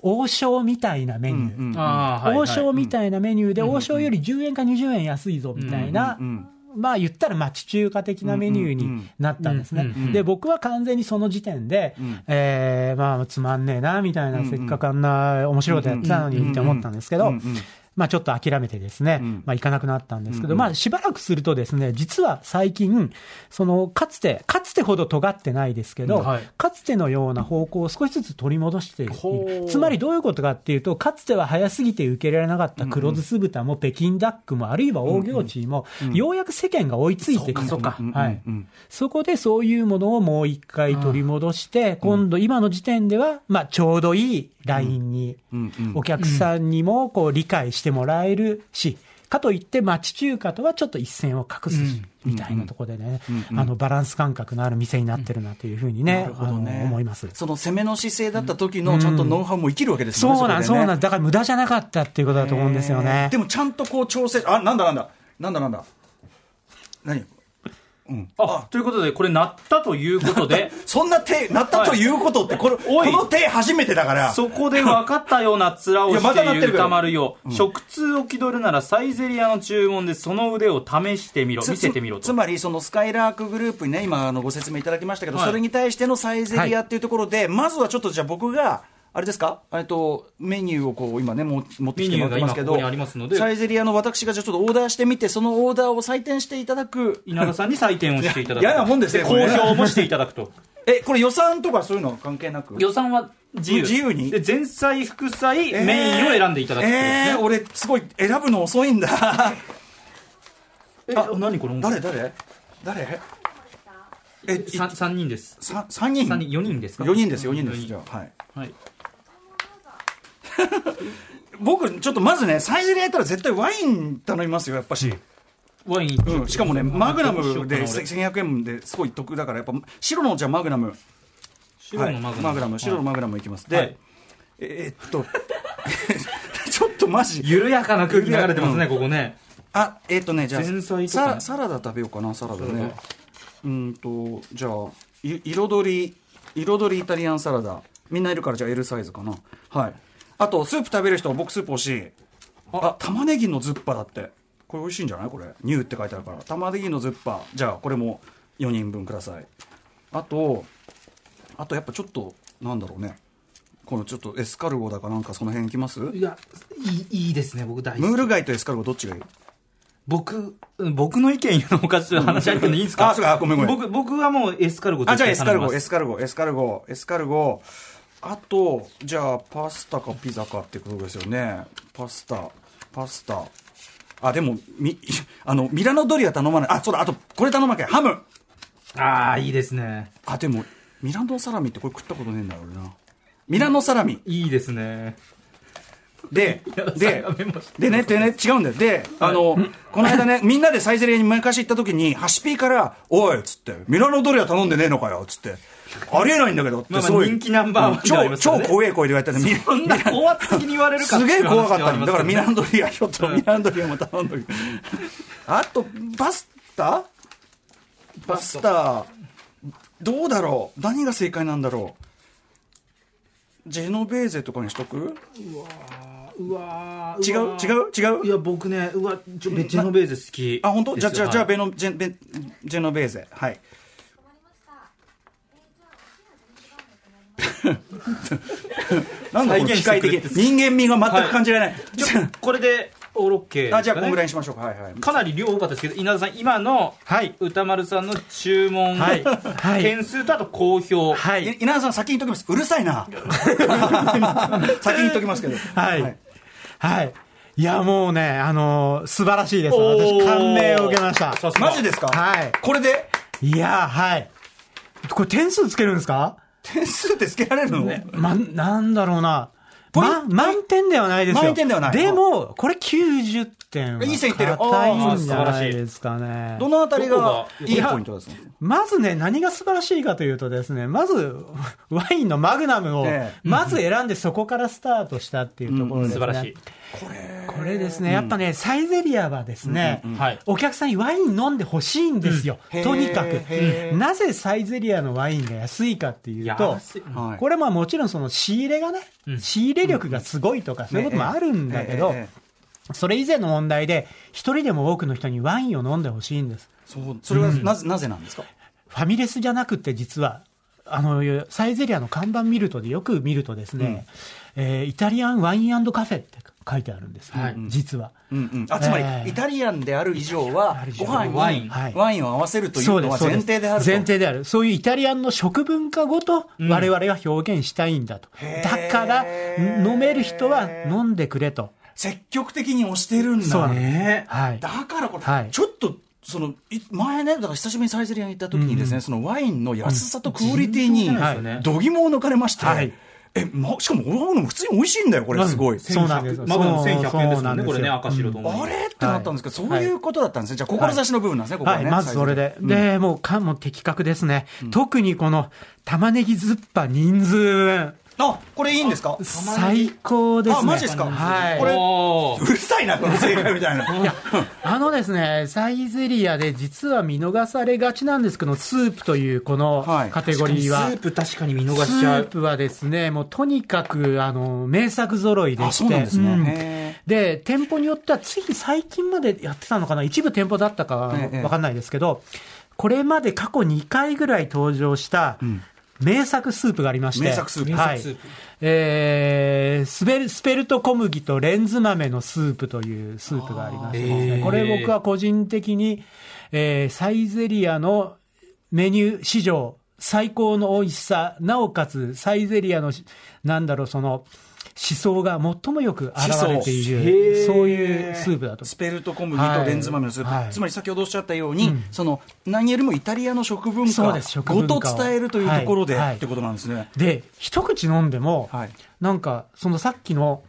S4: 王将みたいなメニュー。
S2: あーはいはい。
S4: 王将みたいなメニューで、王将より10円か20円安いぞみたいな、まあ言ったら町中華的なメニューになったんですね。で、僕は完全にその時点で、えーまあつまんねえな、みたいな、せっかくあんな面白いことやってたのにって思ったんですけど、まあちょっと諦めてですね、まあ行かなくなったんですけど、まあしばらくするとですね、実は最近、そのかつて、かつてほど尖ってないですけど、
S2: はい。
S4: かつてのような方向を少しずつ取り戻している。つまりどういうことかっていうと、かつては早すぎて受け入れられなかった黒酢酢豚も北京ダックも、あるいは大行地も、ようやく世間が追いついてきた。
S2: そ
S4: はい。そこでそういうものをもう一回取り戻して、今度、今の時点では、まあ、ちょうどいいラインに、お客さんにもこう理解してもらえるし、かといって町中華とはちょっと一線を画すし、みたいなところでね、あのバランス感覚のある店になってるなというふうにね、あの思います。
S3: その攻めの姿勢だった時のちゃんとノウハウも生きるわけですよね。
S4: そうなん、そうなん
S3: だ
S4: だから無駄じゃなかったっていうことだと思うんですよね。
S3: でもちゃんとこう調整、あ、なんだなんだ、なんだなんだ。何？
S2: あ、ということで、これ鳴ったということで、
S3: そんな手、なったということって、これ、
S2: おい。
S3: この手初めてだから。
S2: そこで分かったような面をしている歌丸よ。食通を気取るならサイゼリアの注文でその腕を試してみろ、
S3: つ
S2: 見せてみろと。
S3: つつまり、そのスカイラークグループにね、今、あのご説明いただきましたけど、
S2: はい。
S3: それに対してのサイゼリアっていうところで、まずはちょっとじゃあ僕が、あれですか？えっと、メニューをこう、今ね、も持ってきてもらってますけど
S2: ここ
S3: サイゼリアの私がじゃあちょっとオーダーしてみて、そのオーダーを採点していただく。
S2: 稲田さんに採点をしていただく。
S3: 嫌なもんですね
S2: 公表もしていただくと。
S3: え、これ予算とかそういうのは関係なく？
S2: 予算は自由。
S3: 自由に？
S2: で、前菜、副菜、メインを選んでいただくね
S3: えー、俺、すごい選ぶの遅いんだ。
S2: え、あ、何これ？
S3: 誰誰？誰？え、い
S2: 三三人です。
S3: さ三人？
S2: 三人、四人ですか
S3: ？4人です、4人です。じゃあ、はい。
S2: はい。
S3: 僕、ちょっとまずね、サイゼリヤやったら絶対ワイン頼みますよ、やっぱし。
S2: ワイン、
S3: うん、しかもね、マグナムで
S2: どうしようかな俺
S3: 1100円ですごい得だから、やっぱ白のじゃあマグナム。
S2: 白のマグナム。
S3: はいマグナム、白のマグナムいきます。で、
S2: はい
S3: えーっと、ちょっとマジ。
S2: 緩やかな空気流れてますね、ここね。
S3: あ、えーっとね、じゃあ、サラダ食べようかな、サラダね。うんと、じゃあ、い彩り、彩りイタリアンサラダ。みんないるから、じゃあ L サイズかな。はい。あと、スープ食べる人、僕スープ欲しい。あ、玉ねぎのズッパだって。これ美味しいんじゃない？これ。ニューって書いてあるから。玉ねぎのズッパ。じゃあ、これも4人分ください。あと、あとやっぱちょっと、なんだろうね。このちょっとエスカルゴだかなんかその辺いきます？ム
S2: いや、いいいいですね、僕大好き。
S3: ール貝とエスカルゴどっちがいい？
S2: 僕、僕の意見言うのもおかしい話し合ってもいいですか？
S3: あそうかごめんごめん。
S2: 僕、僕はもうエスカルゴ
S3: あ、じゃあエスカルゴ、エ
S2: 絶
S3: スカルゴ、エスカルゴ、エスカルゴ。あとじゃあパスタかピザかってことですよね。パスタパスタ。あでもみ あのミラノドリア頼まない。あそうだあとこれ頼まなきゃ。ハム。
S2: ああ、いいですね。
S3: あでもミラノサラミってこれ食ったことねえんだろうな。ミラノサラミ。
S2: いいですね。
S3: で ででねでね違うんだよ。であのこの間ね みんなでサイゼリヤに昔行った時にハシピーから「おい」っつって「ミラノドリア頼んでねえのかよ」っつって。ありえないんだけどってすごい
S2: 人気ナンバーワン
S3: 超超怖い声で言われたんでミ
S2: そんな高圧的に言われるか
S3: すげえ怖かったんだだからミラ
S2: ノ
S3: ノドリアちょっとミラノドリアも頼んどくあとパスタパスタどうだろう。何が正解なんだろうジェノベーゼとかにしとく？
S2: うわ
S3: 違う？違う？違う？
S2: いや、僕ね、うわ、ちょジェノベーゼ好き。
S3: あ本当？じゃあじゃあじゃあ
S2: はい
S3: ベノジェベジェノベーゼ。はい。なんだこの機械的。人間味が全く感じられない、
S2: これで、オーロッケー。
S3: あじゃあこんぐらいにしましょうかはいはい
S2: かなり量多かったですけど、稲田さん、今の
S4: はい。
S2: 歌丸さんの注文、
S4: はいはい
S2: 件数とあと好評。
S4: はいい。
S3: 稲田さん先に言っときますうるさいな 先に言っときますけど
S4: はい。はい。いや、もうね、あのー素晴らしいです。私、感銘を受けました。
S2: さすが
S3: マジですか？
S4: はい。
S3: これで？
S4: いや、はい。これ点数つけるんですか？
S3: 点数ってつけられるの、
S4: ま、なんだろうな。ま、満点ではないですよ。
S3: 満点ではない
S4: でも、これ90点は。
S3: いい線いってる
S4: 高いんじゃ
S2: あー素晴らし
S4: ないいですかね。
S3: どのあたりがいいポイントですか？
S4: まずね、何が素晴らしいかというとですね、まず、ワインのマグナムを
S3: ええ、
S4: まず選んでそこからスタートしたっていうところですね。
S2: 素晴らしい。
S4: これ。ですね、やっぱね、サイゼリアはですね、
S2: はい。
S4: お客さんにワイン飲んでほしいんですよ。
S3: うん。
S4: とにかく。なぜサイゼリアのワインが安いかっていうと、
S3: はい。
S4: これまあもちろんその仕入れがね、
S2: うん。
S4: 仕入れ力がすごいとか、そういうこともあるんだけどそれ以前の問題で、一人でも多くの人にワインを飲んでほしいんです。
S3: そうそれはなぜなぜなんですか？
S4: ファミレスじゃなくて実は、あの、サイゼリアの看板見るとでよく見るとですね、えーイタリアンワインカフェって書いてあるんです、
S2: はい。
S4: 実は。
S3: うんうん、あつまり、
S4: ええ
S3: イタリアンである以上はご飯に
S2: ワイン
S3: ワ
S4: は。い。
S3: インを合わせるというのは前提であると。
S4: 前提である。そういうイタリアンの食文化ごと我々は表現したいんだと。
S3: へー。
S4: だから、飲める人は飲んでくれと。
S3: 積極的に押してるんだ。
S2: ね。
S4: はい。
S3: だからこれ、
S4: はい。
S3: ちょっとそのい前ねだから久しぶりにサイゼリアに行った時にですね、そのワインの安さとクオリティに度肝を抜かれまして、
S4: はい
S3: えま、しかも俺のも普通に美味しいんだよこれすごい、
S4: そうなんですよ。
S2: マグナム1100円ですも
S4: んなんですよ。
S2: これね、赤白と。
S3: あれ？ってなったんですけど、そういうことだったんですね。じゃあ志の部分なんですね、ここはね、
S4: はい、まずそれで。で、もう、かも的確ですね。特にこの、玉ねぎズッパ人数分。
S3: あこれいいんですか？
S4: 最高ですね。
S3: あマジですか？
S4: はい。
S3: これうるさいなこの正解みたいない
S4: や、あのですね、サイゼリアで実は見逃されがちなんですけど、スープというこの
S3: はい
S4: カテゴリーは。
S2: スープ確かに見逃
S4: ス
S2: しちゃう。
S4: ープはですね、もうとにかく、あの、名作揃いで
S3: あ
S4: して。
S3: そうなんですね、
S4: うん
S3: へ
S4: で、店舗によっては、つい最近までやってたのかな、一部店舗だったかわ
S3: ええ
S4: かんないですけど、これまで過去2回ぐらい登場した、名作スープがありまして。
S3: 名作スープ
S4: はい
S2: 名作スープ。
S4: えースベル、スペルト小麦とレンズ豆のスープというスープがありましてね、これ僕は個人的に、えーサイゼリアのメニュー史上最高の美味しさ、なおかつサイゼリアのし、なんだろう、その、思想が最もよく現れている、
S2: ー
S4: そういうスープだと。
S3: スペルト小麦とレンズ豆のスープ、
S4: はい。はい
S3: つまり先ほどおっしゃったように、その何よりもイタリアの食文化ごと伝えるというところで、
S4: はい。はい。
S3: ってことなんですね。
S4: で、一口飲んでも、
S3: はい。
S4: なんか、そのさっきの、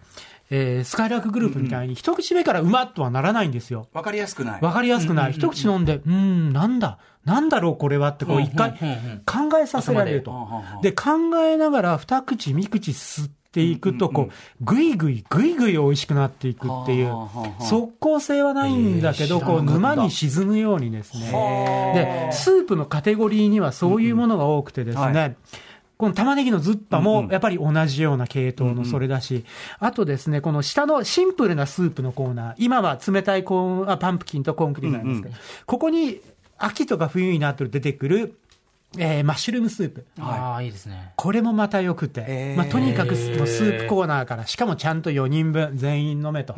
S4: えースカイラークグループみたいに、一口目からうまっとはならないんですよ。
S3: わかりやすくない。
S4: わかりやすくない。一口飲んで、うーん、なんだ、なんだろうこれはって、こう一回
S2: うんうん。うん
S4: 考えさせられると。
S3: 頭で。
S4: で、考えながら二口、三口吸っていくと、こう、ぐいぐい、ぐいぐい美味しくなっていくっていう即効性はないんだけど、
S2: えー
S4: こう、沼に沈むようにですね。で、スープのカテゴリーにはそういうものが多くてですね、この玉ねぎのズッパもやっぱり同じような系統のそれだし、あとですね、この下のシンプルなスープのコーナー、今は冷たいコーンあパンプキンとコーンクリームなんですけど、ここに秋とか冬になって出てくる、えーマッシュルームスープ。
S2: ああ、いいですね。
S4: これもまた良くて、
S3: へー。
S4: まあ、とにかくスープコーナーから、しかもちゃんと4人分、全員飲めと、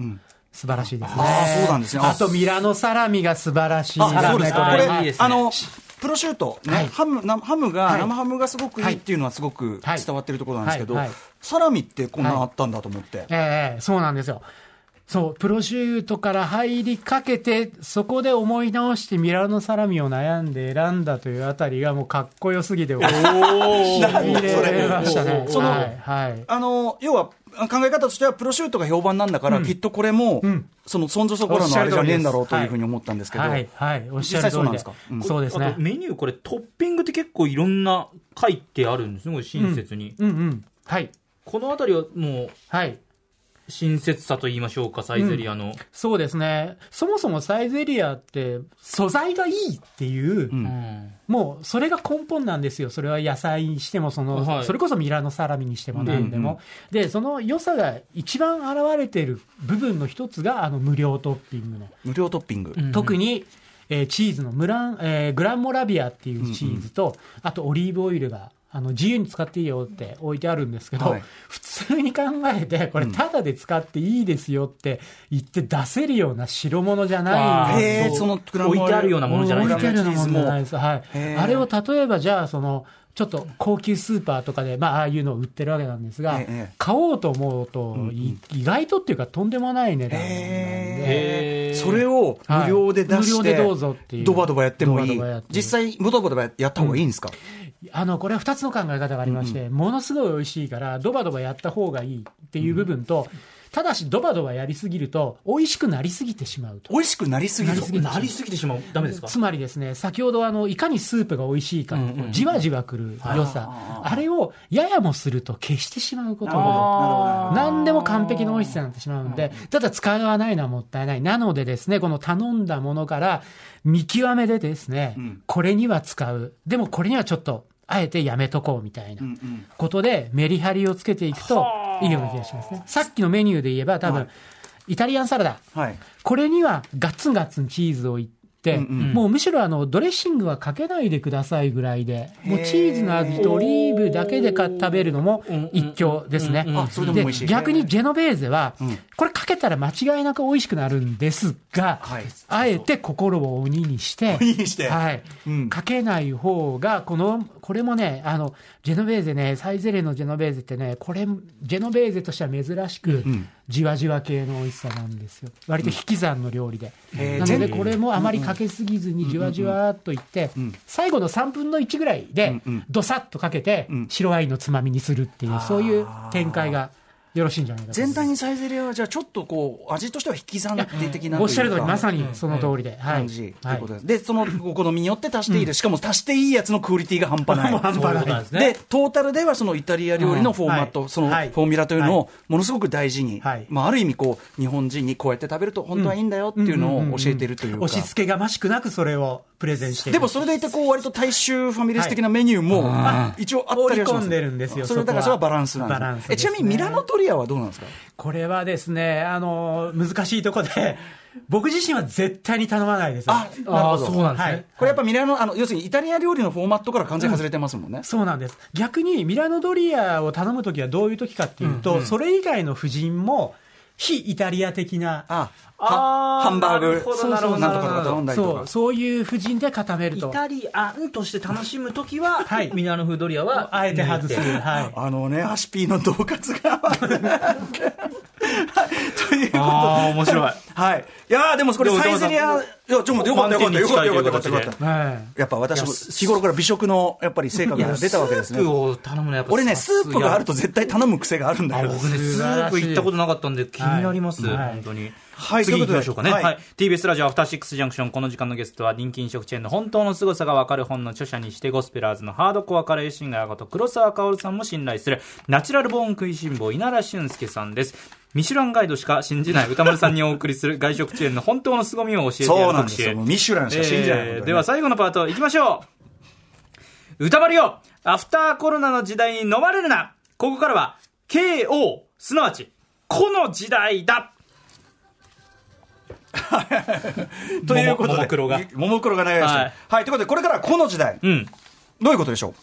S4: 素晴らしいですね。
S3: あーそうなんですね。あ
S4: あと、ミラノサラミが素晴らしい。
S3: あそうです。か。これ、
S2: あーいいですね。
S3: あの、プロシュート、ね
S4: はい。
S3: ハムなハムが、
S4: はい。
S3: 生ハムがすごくいいっていうのはすごく
S4: はい。
S3: 伝わってるところなんですけど、サラミってこんなのあったんだと思って、
S4: ええそうなんですよ。そう、プロシュートから入りかけて、そこで思い直してミラノサラミを悩んで選んだというあたりがもうかっこよすぎて、おー、入れましたね。
S3: その
S4: はい、はい。
S3: あの要は考え方としては、プロシュートが評判なんだから、きっとこれも、
S4: ん。
S3: そのそんじょそこらのあれじゃねえんだろうというふうに思ったんですけど、
S4: はい、はい、おっしゃる通りで。
S3: 実際そうなんですか？うん。
S4: そうですね。
S2: あと。メニューこれトッピングって結構いろんな書いてあるんですねこれ親切に、
S4: うんうん。はい、
S2: この辺りはもう
S4: はい。
S2: 親切さと言いましょうかサイゼリアの、
S4: そうですね。そもそもサイゼリアって、素材がいいっていう、
S3: うん。
S2: うん。
S4: もうそれが根本なんですよ、それは野菜にしてもその、
S2: はい。
S4: それこそミラノサラミにしても何でも、でその良さが一番現れている部分の一つが、あの無料トッピングの、
S3: 無料トッピング、
S2: うん。
S4: 特に、えーチーズのムラン、えーグランモラビアっていうチーズと、あとオリーブオイルが。あの自由に使っていいよって置いてあるんですけど、
S3: はい。
S4: 普通に考えて、これ、ただで使っていいですよって言って出せるような代物じゃないんですよ
S3: へえ、その
S2: 置いてあるようなものじゃない
S4: 置いてあるようなものじゃない
S3: い
S4: です。はい。あれを例えばじゃあ、その、ちょっと高級スーパーとかで、まあ、ああいうのを売ってるわけなんですが、
S3: ええ
S4: 買おうと思うと、い意外とっていうか、とんでもない値段なんで、
S3: それを無料で出して、
S4: はい無料でどうぞっていう。
S3: ドバドバやってもいい。実際、ドバドバやった方がいいんですか、
S4: あのこれは2つの考え方がありまして、ものすごい美味しいから、ドバドバやった方がいいっていう部分と、ただし、ドバドバやりすぎると、美味しくなりすぎてしまうと。
S3: 美味しくなりすぎる
S4: なりすぎ
S2: てしまう。ダメですか？
S4: つまりですね、先ほどあのいかにスープが美味しいか、
S2: うんうん
S4: じわじわくる良さ、あれをややもすると消してしまうこと
S2: あー
S4: 何でも完璧な美味しさになってしまうんで、ただ使わないのはもったいない。なのでですね、この頼んだものから見極めでですね、
S3: ん。
S4: これには使う。でもこれにはちょっと、あえてやめとこうみたいなことでメリハリをつけていくといいような気がしますね。さっきのメニューで言えば多分、
S3: はい。
S4: イタリアンサラダ。
S3: はい。
S4: これにはガッツンガッツンチーズをいって、
S3: うんうん。
S4: もうむしろあのドレッシングはかけないでくださいぐらいで、もうチーズの味とオリーブだけでか食べるのも一興ですね。
S3: で
S4: 逆にジェノベーゼは
S3: うん、
S4: これかけたら間違いなく美味しくなるんですが
S3: はい、
S4: あえて心を鬼にして、
S3: 鬼にして。
S4: はい。
S3: うん。
S4: かけない方が、この、これもね、あの、ジェノベーゼね、サイゼレのジェノベーゼってね、これ、ジェノベーゼとしては珍しく、
S3: ん。
S4: じわじわ系の美味しさなんですよ。割と引き算の料理で。
S3: へー
S4: なので、これもあまりかけすぎずにじわじわっといって、
S3: ん
S4: 最後の3分の1ぐらいで
S3: うんうん、
S4: どさっとかけて
S3: ん、
S4: 白ワインのつまみにするっていう、そういう展開がよろしいんじゃないか。
S3: 全体にサイゼリヤは、じゃあちょっとこう、味としては引き算的な
S4: おっしゃる通り、まさ
S3: に
S4: にその通りで。はい。
S3: 感じと
S4: はいいう
S3: ことです。で、そのお好みによって足していいです。しかも足していいやつのクオリティが半端ない。
S4: 半端ない
S2: ですね。
S3: で、トータルではそのイタリア料理のフォーマット、
S4: うん
S3: そのフ
S4: はい。
S3: ォーミュラというのをものすごく大事に、
S4: はい。
S3: まあ、ある意味こう、日本人にこうやって食べると本当はいいんだよっていうのを教えてるというか。
S4: 押し付けがましくなくそれをプレゼンして
S3: でもそれでいて、こう、割と大衆ファミレス的なメニューも、一応あったりはします。
S4: 込んでるんですよ
S3: それだからそれはバランスなんです。ちなみにミラノドリアはどうなんですか？
S4: これはですね、あの、難しいとこで、僕自身は絶対に頼まないです。
S3: あ、なるほど。
S2: そうなんですね
S4: はい
S3: これやっぱミラノ、あの、要するにイタリア料理のフォーマットから完全に外れてますもんね。
S4: そうなんです。逆にミラノドリアを頼むときはどういうときかっていうと、それ以外の夫人も、非イタリア的な、
S3: ハンバーグ、
S2: なるほどなるほど
S3: なんとかとか頼んだりとか
S4: そう、。そういう夫人で固めると。
S2: イタリアンとして楽しむときは、
S4: はい
S2: ミラノ風ドリアは
S4: あえて外す。はい。
S3: あのね、ハシピーの恫喝が。ということで。
S2: ああ面白い
S3: はい。いやーでもこれサイゼリア、いや、ちょっとよかったよかったよかったよかったよかったよかった。
S4: はい。
S3: やっぱ私も日頃から美食のやっぱり成果が出たわけですね。
S2: スープを頼むのやっぱ
S3: 俺ね、スープがある
S2: と
S3: と絶対頼む癖があるんだよ。
S2: 僕ねスープ行ったことなかったんで気になります、
S4: はい
S2: 本当に
S3: はい
S2: 次行きましょうかね、
S3: とい。う
S2: はい。TBS ラジオアフターシックスジャンクションこの時間のゲストは人気飲食チェーンの本当の凄さが分かる本の著者にしてゴスペラーズのハードコアカレーシンガーこと黒沢薫さんも信頼する。ナチュラルボーン食いしん坊稲田俊介さんです。ミシュランガイドしか信じない歌丸さんにお送りする外食チェーンの本当の凄みを教えてや
S3: そう
S2: る
S3: なんですよ。ミシュランしか信じない、
S2: えーでは最後のパート行きましょう。歌丸よ。アフターコロナの時代に飲まれるな。ここからは KO すなわちこの時代だ
S3: ということで。
S2: ももクロが
S3: ももクロが流れました。
S2: は
S3: はいい。ということで、これからはこの時代。
S2: うん
S3: どういうことでしょ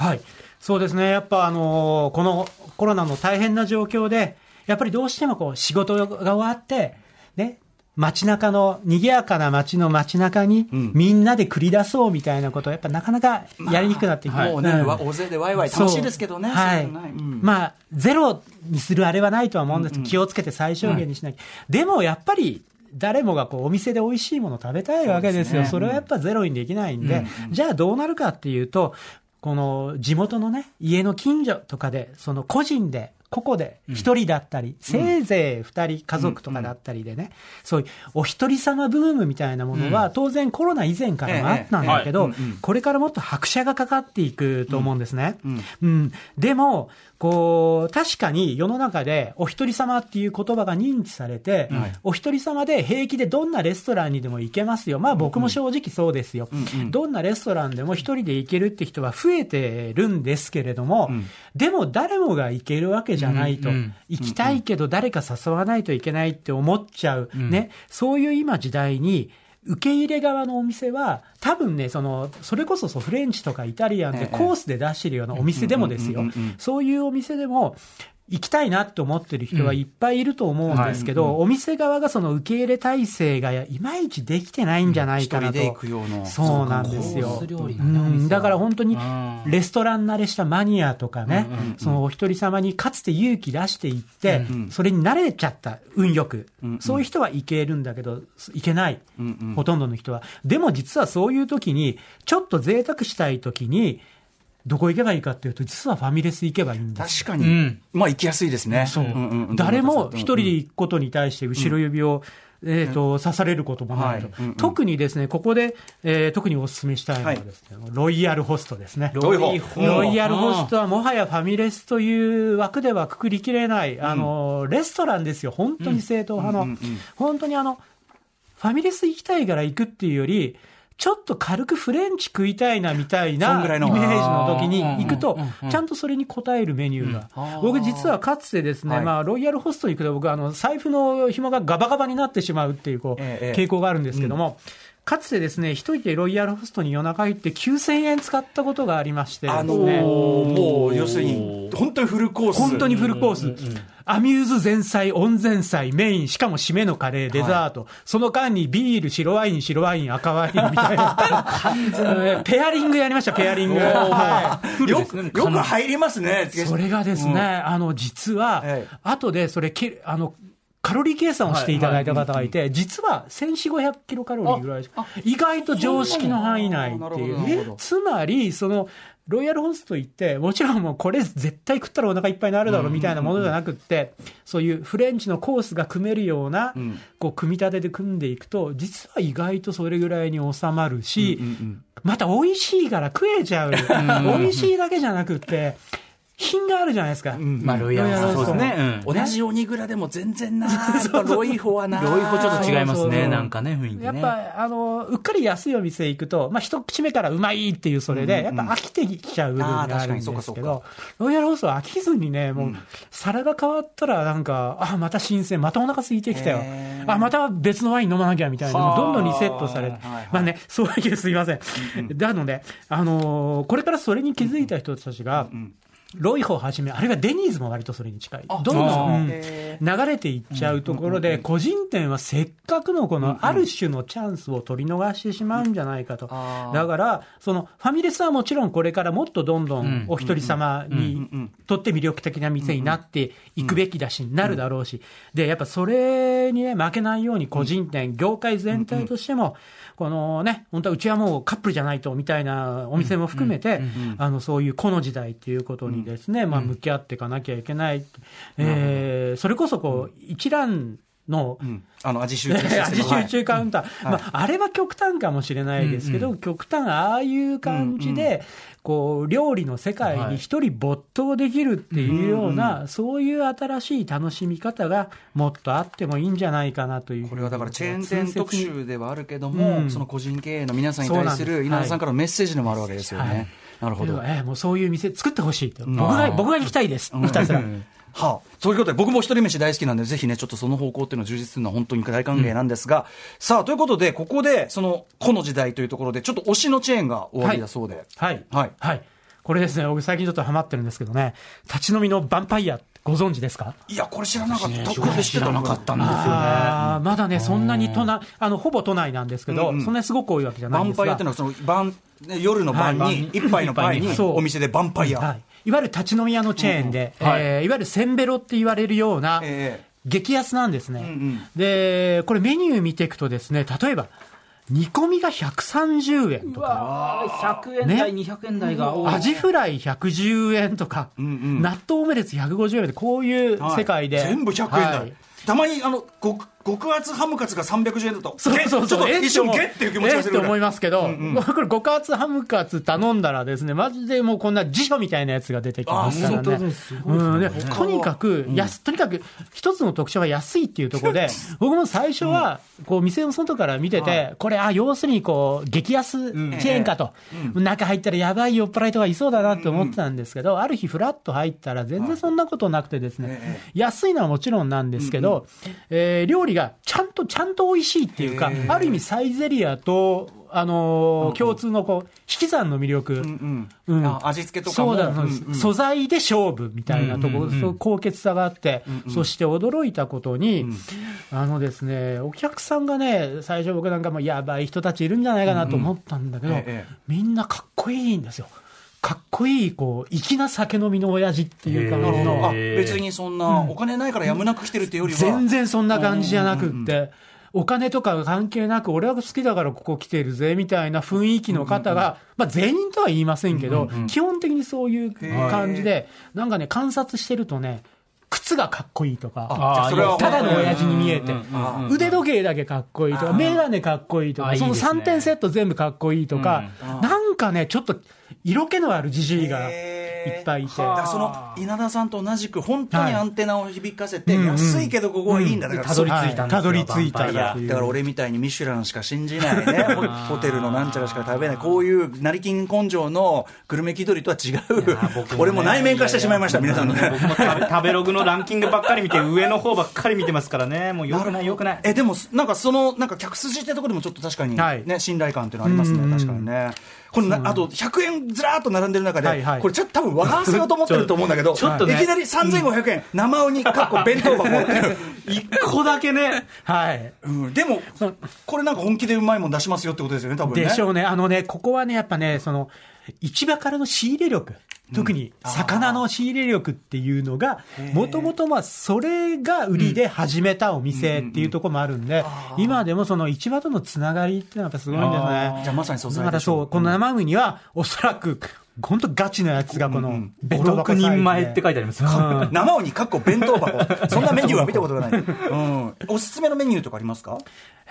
S3: う？
S4: はい。そうですね。やっぱあのーこのコロナの大変な状況で、やっぱりどうしてもこう仕事が終わって、ね、街中の、賑やかな街の街中に、みんなで繰り出そうみたいなことを、やっぱなかなかやりにくくなってきて、
S3: もうね、
S4: ん
S3: わ大勢でワイワイ楽しいですけどね。
S4: はい
S3: そうん
S4: まあ、ゼロにするあれはないとは思うんですけど、気をつけて最小限にしなきゃ。でもやっぱり、誰もがこうお店で美味しいものを食べたいわけですよ。それはやっぱゼロにできないんで、じゃあどうなるかっていうと、この地元のね、家の近所とかで、その個人で、個々で一人だったり、せいぜい二人家族とかだったりでね、そういうお一人様ブームみたいなものは、当然コロナ以前からもあったんだけど、これからもっと拍車がかかっていくと思うんですね。うん。でも、こう、確かに世の中でお一人様っていう言葉が認知されて、お一人様で平気でどんなレストランにでも行けますよ。まあ僕も正直そうですよ。どんなレストランでも一人で行けるって人は増えてるんですけれども、でも誰もが行けるわけじゃないと。行きたいけど誰か誘わないといけないって思っちゃう。ね。そういう今時代に、受け入れ側のお店は、多分ね、その、それこそフレンチとかイタリアンで
S3: ええ
S4: コースで出してるようなお店でもですよ。そういうお店でも、行きたいなって思ってる人はいっぱいいると思うんですけど、お店側がその受け入れ体制がいまいちできてないんじゃないかなと。
S3: 一人で行く用の。
S4: そうなんですよ。
S2: コース料理
S4: う
S2: なんだ
S4: から本当に
S2: うん。
S4: レストラン慣れしたマニアとかね、そのお一人様にかつて勇気出していって、それに慣れちゃった、運よく、そういう人はいけるんだけど、いけない、ほとんどの人は。でも実はそういう時に、ちょっと贅沢したい時に、どこ行けばいいかっていうと、実はファミレス行けばいいんです。
S3: 確かに、
S2: うん。
S3: まあ行きやすいですね。
S4: そう、
S3: んうんうん。
S4: 誰も一人で行くことに対して後ろ指を、えー、と刺されることもないと、
S3: はい。うんうん。
S4: 特にですねここで、えー特にお勧めしたいのはですね、ロイヤルホストですね。
S3: ロイホ
S4: ロイヤルホストはもはやファミレスという枠ではくくりきれない、あのレストランですよ、本当に正統派の、本当にあのファミレス行きたいから行くっていうより、ちょっと軽くフレンチ食いたいなみたい
S3: そ
S4: なんイメージの時に行くとちゃんとそれに応えるメニューが。
S3: うん。
S4: 僕実はかつてですね、
S3: はい。
S4: まあ、ロイヤルホストに行くと僕、あの、財布の紐がガバガバになってしまうっていう、こう、
S3: ええ
S4: 傾向があるんですけども、かつてですね、一人でロイヤルホストに夜中行って9000円使ったことがありましてね、
S3: あのーもう要するに、本当にフルコース。
S4: 本当にフルコース。アミューズ前菜、温前菜、メイン、しかも締めのカレー、デザート。その間にビール、白ワイン、白ワイン、赤ワインみたいな。えー ペアリングやりました、ペアリング。はい。
S3: よく、よく入りますね。
S4: それがですね、あの、実は
S3: ええ、
S4: 後でそれけ、あの、カロリー計算をしていただいた方がいて、実は1400、500キロカロリーぐらいしか、意外と常識の範囲内。っていう。つまり、その、ロイヤルホスト行って、もちろんもうこれ絶対食ったらお腹いっぱいになるだろうみたいなものじゃなくって、そういうフレンチのコースが組めるような、こう、組み立てで組んでいくと、実は意外とそれぐらいに収まるし、また美味しいから食えちゃう。美味しいだけじゃなくって、品があるじゃないですか。
S2: まあ、ロイヤルホストそうですね。うん。
S3: 同じお肉らでも全然な、ロイホはな。
S2: ロイホちょっと違いますね。
S4: そうそう
S2: なんかね、雰囲気ね。
S4: やっぱ、あの、うっかり安いお店行くと、まあ、一口目からうまいっていうそれで、やっぱ飽きてきちゃう部分があるんですけど、ロイヤルホストは飽きずにね、もう、皿が変わったらなんか、あ、また新鮮、またお腹空いてきたよ。あ、また別のワイン飲まなきゃみたいな、
S2: はあ。
S4: どんどんリセットされて。まあね、そういうす。いません。なので、あのーこれからそれに気づいた人たちが、ロイホをはじめ、あるいはデニーズも割とそれに近い。どんどん、うん
S3: へ
S4: 流れていっちゃうところで、個人店はせっかくのこのある種のチャンスを取り逃してしまうんじゃないかと。だから、そのファミレスはもちろんこれからもっとどんど
S2: うん。
S4: んお一人様にとって魅力的な店になっていくべきだし、なるだろうし。で、やっぱそれにね、負けないように個人店、業界全体としても、このね、本当はうちはもうカップルじゃないとみたいなお店も含めて、あの、そういう個の時代っていうことにですね、まあ向き合っていかなきゃいけない。えーそれこそこう、一覧の、
S3: うん。あの、味集中
S4: 味集中カウンター、まあ、あれは極端かもしれないですけど、極端、ああいう感じで、こう料理の世界に一人没頭できるっていうような、そういう新しい楽しみ方がもっとあってもいいんじゃないかなという。
S3: これはだからチェーン店特集ではあるけども、
S4: うん。
S3: その個人経営の皆さんに対する稲田さんからのメッセージでもあるわけですよね。
S4: はい
S3: なるほど。
S4: ええもうそういう店作ってほしいと、
S3: ん。
S4: 僕が僕が行きたいです、ひたすら。
S3: はあ、そういうことで、僕も一人飯大好きなんで、ぜひね、ちょっとその方向っていうのを充実するのは本当に大歓迎なんですが、さあ、ということで、ここで、その、個の時代というところで、ちょっと推しのチェーンが終わりだそうで。
S4: はい。
S3: はい
S4: はい。これですね、僕最近ちょっとハマってるんですけどね、立ち飲みのヴァンパイア、ご存知ですか？
S3: いや、これ知らなかった。
S2: 僕は知らなかったんですよね。
S4: まだね、そんなに都内、あの、ほぼ都内なんですけど、
S3: うんうん
S4: そんなにすごく多いわけじゃないんですが。
S3: バンパイアっていうのは、その、夜の晩
S4: はい
S3: に、一杯の前に、お店でバンパイア。
S4: はい。いわゆる立ち飲み屋のチェーンで、
S2: うんはい。
S4: えーいわゆるせんべろって言われるような、
S3: え
S4: 激安なんですね、
S3: んうん
S4: で、これメニュー見ていくとですね、例えば、煮込みが130円とか、
S2: わあ100円台、
S4: ね。
S2: 200円台が多い。
S4: アジフライ110円とか、
S3: んうん。
S4: 納豆オムレツ150円で、こういう
S3: はい。
S4: 世界で。
S3: 全部100円台。
S4: はい。
S3: たまに、あの、極極厚ハムカツが310円だと。
S4: そうそうそう。
S3: げちょっと一瞬
S4: え
S3: ゲッっていう気持ちがする
S4: 思いますけど、これ、極厚ハムカツ頼んだらですね、マジでもうこんな辞書みたいなやつが出てきますからね。うんでとにかく、安とにかく、一つの特徴は安いっていうところで、僕も最初は、こう、店の外から見てて、これ、あ、要するにこう、激安チェーンかと。中入ったらやばい酔っ払いとかいそうだなって思ってたんですけど、ある日フラッと入ったら全然そんなことなくてですね、安いのはもちろんなんですけど、えー料理がちゃんと、ちゃんと美味しいっていうか、ある意味サイゼリアと、あのー共通のこう、引き算の魅力。
S3: うん
S4: う
S3: うん。ん。あ味付けとかも。
S4: そうだ、
S3: んん。
S4: 素材で勝負みたいなところ、そう高潔さがあって、そして驚いたことに、あのですね、お客さんがね、最初僕なんかもやばい人たちいるんじゃないかなと思ったんだけど、
S3: ええ。
S4: みんなかっこいいんですよ。かっこいい、こう、粋な酒飲みの親父っていう感じの。
S3: あ、別にそんな、お金ないからやむなく来てるっていうよりは。
S4: 全然そんな感じじゃなくって、お金とかが関係なく、俺は好きだからここ来てるぜみたいな雰囲気の方が、まあ、全員とは言いませんけど、基本的にそういう感じで、なんかね、観察してるとね、靴がかっこいいとか、ただの親父に見えて。腕時計だけかっこいいとか、眼鏡かっこいいとか、その
S2: あいいですね。
S4: 3点セット全部かっこいいとか、なんかね、ちょっと色気のあるじじいがいっぱいいて。
S3: その稲田さんと同じく本当にアンテナを響かせて、
S4: はい。
S3: 安いけどここはいいんだ、だから
S2: たどり着いたんですよ
S4: たどり着いた
S3: だから俺みたいにミシュランしか信じないね、ホホテルのなんちゃらしか食べない、こういう成金根性のグルメ気取りとは違う、俺も内面化してしまいました、皆さんの。ね。
S2: 食べログのランキングばっかり見て、上の方ばっかり見てますからね、もうよくない、よくない。
S3: えでも、なんかその、なんか客筋ってところでもちょっと確かに、ね
S4: はい
S3: 信頼感っていうのありますね、確かにね。これなあと100円ずらーっと並んでる中で、
S4: はいはい
S3: これちょっと多分笑わせようと思ってると思うんだけど、
S2: ちょっとね
S3: いきなり3500円、生ウニ、かっこ弁当箱っていう。
S2: 一個だけね、
S4: はい。
S3: うん、でも、これなんか本気でうまいもん出しますよってことですよね、多分ね。
S4: でしょうね。あのね、ここはね、やっぱね、その、市場からの仕入れ力。特に魚の仕入れ力っていうのが、もともとまあ、それが売りで始めたお店っていうところもあるんで、今でもその市場とのつながりっていうのはやっぱすごいんですね。
S3: じゃあまさに素材でしょ
S4: だからそう、この生ウニは、おそらく、本当ガチのやつがこの、弁当
S2: 5、6
S4: 箱サイズで
S2: 人前って書いてありますよ。
S3: 生ウニ、かっこ弁当箱。そんなメニューは見たことがない。うん。おすすめのメニューとかありますか？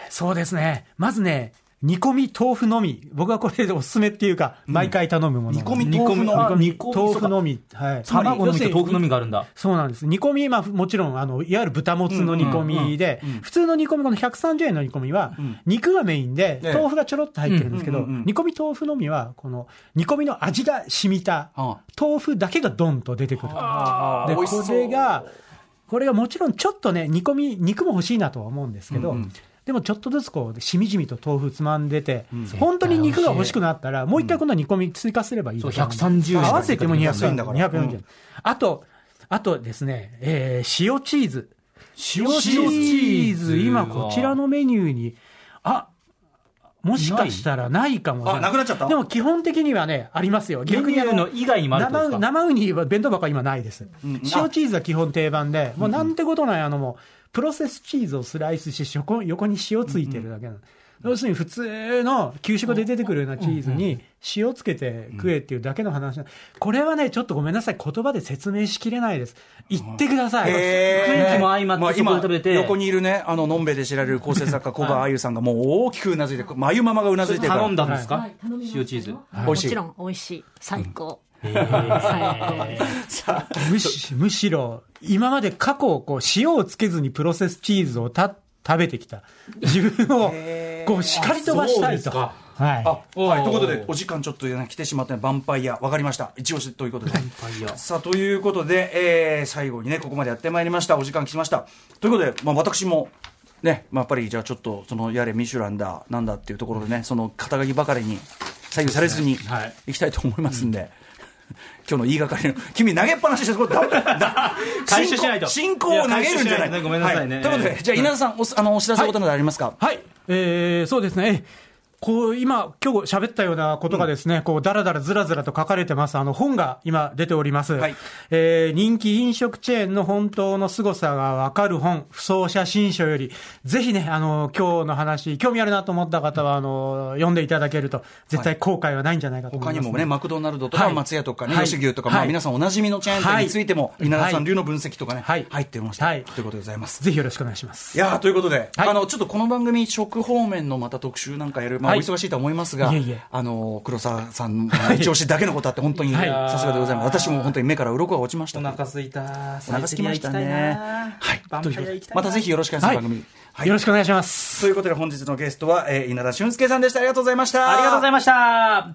S4: そうですね。まずね、煮込み豆腐のみ。僕はこれでおすすめっていうか、毎回頼むもの。
S3: 煮込み豆腐の
S4: み
S2: 煮込み
S4: 豆腐のみ。はい。
S2: 卵のみと豆腐のみがあるんだ。
S4: そうなんです。煮込み、まあ、もちろん、あの、いわゆる豚もつの煮込みで、普通の煮込み、この130円の煮込みは、肉がメインで、
S3: ええ
S4: 豆腐がちょろっと入ってるんですけど、
S3: うんうんうんうん
S4: 煮込み豆腐のみは、この、煮込みの味が染みた
S3: あ、
S4: 豆腐だけがドンと出てくる。で、これが、これがもちろんちょっとね、煮込み、肉も欲しいなとは思うんですけど、でもちょっとずつこう、しみじみと豆腐つまんでて、本当に肉が欲しくなったら、もう一回今度は煮込み追加すればいい。と思
S2: そう130円。
S4: 合わせても200円。
S3: だから。
S4: 240円。あと、あとですね、えー塩チーズ。塩チ
S2: チー
S4: ー
S2: ズ
S4: ズ、今こちらのメニューに、あ、もしかしたらないかもしれない。
S3: あなくなっちゃった？
S4: でも基本的にはね、ありますよ。
S2: メニューの以外にも
S4: 生生ウニは弁当箱は今ないです。塩チーズは基本定番で、もうなんてことない、あのもう、プロセスチーズをスライスして、横横に塩ついてるだけなの。要するに普通の給食で出てくるようなチーズに塩つけて食えっていうだけの話なこれはね、ちょっとごめんなさい、言葉で説明しきれないです。言ってください。
S2: 雰囲気も相まって
S3: まあ
S2: そこで食べて。
S3: 横にいるね、あの、のんべで知られる構成作家、小川あゆさんがもう大きくうなずいて、まゆママがうなずいてるから。
S2: 頼んだんですか？
S5: はい。
S2: 塩チーズ。
S3: 美味しい。
S5: もちろん美味しい。最高、最高
S4: むしむしろ、今まで過去、こう、塩をつけずにプロセスチーズをた食べてきた自分を、こう、叱り飛ばしたいと。
S2: あ
S4: はい。
S3: あはい、ということで、お時間ちょっと、ね、来てしまったね、ヴァンパイア、わかりました。一押しということで。
S2: パイア
S3: さあ、ということで、えー最後にね、ここまでやってまいりました。お時間来ました。ということで、まあ、私も、ね、まあ、やっぱり、じゃあちょっと、その、やれ、ミシュランだ、なんだっていうところでね、その、肩書きばかりに左右されずに、
S2: はい
S3: いきたいと思いますんで、今日の言いがかりの、君投げっぱなしです。これだだ
S2: 回収しないと。
S3: 進行を投げるんじゃない。
S2: いごめんなさいね。
S3: はということで、じゃあ稲田さん、おあのお知らせことなどありますか、
S4: はい、えーそうですね。えこう今、今日喋ったようなことがですね、こうだらだらずらずらと書かれてます、あの本が今出ております、
S3: はい。
S4: えー人気飲食チェーンの本当の凄さがわかる本、不走写真書より、ぜひね、あの今日の話、興味あるなと思った方は、あの読んでいただけると、絶対後悔はないんじゃないかと思います、
S3: 他にもね、マクドナルドとか
S4: はい。
S3: 松屋とかね、
S4: はい。
S3: 吉牛とか、まあ
S4: はい。
S3: 皆さんおなじみのチェーン店についても、
S4: はい
S3: 稲田さん流の分析とかね、
S4: はい。
S3: 入ってました、
S4: はい。
S3: ということでございます。
S4: ぜひよろしくお願いします。
S3: いやーということで、
S4: はい。
S3: あのちょっとこの番組、食方面のまた特集なんかやる、まあ、お
S4: はい
S3: 忙しいとは思いますが、
S4: いえいえ
S3: あの黒沢さんの一押しだけのことあって、本当に
S4: はい
S3: さすがでございます、私も本当に目から鱗が落ちました。
S2: お腹すいた。
S3: お腹空きましたね。はい、またぜひよろしくお願いします、
S4: はい
S3: 番組。はい
S4: よろしくお願いします。
S3: ということで本日のゲストは、えー稲田俊介さんでした。ありがとうございました。
S2: ありがとうございました。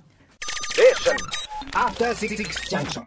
S6: After Six Junction.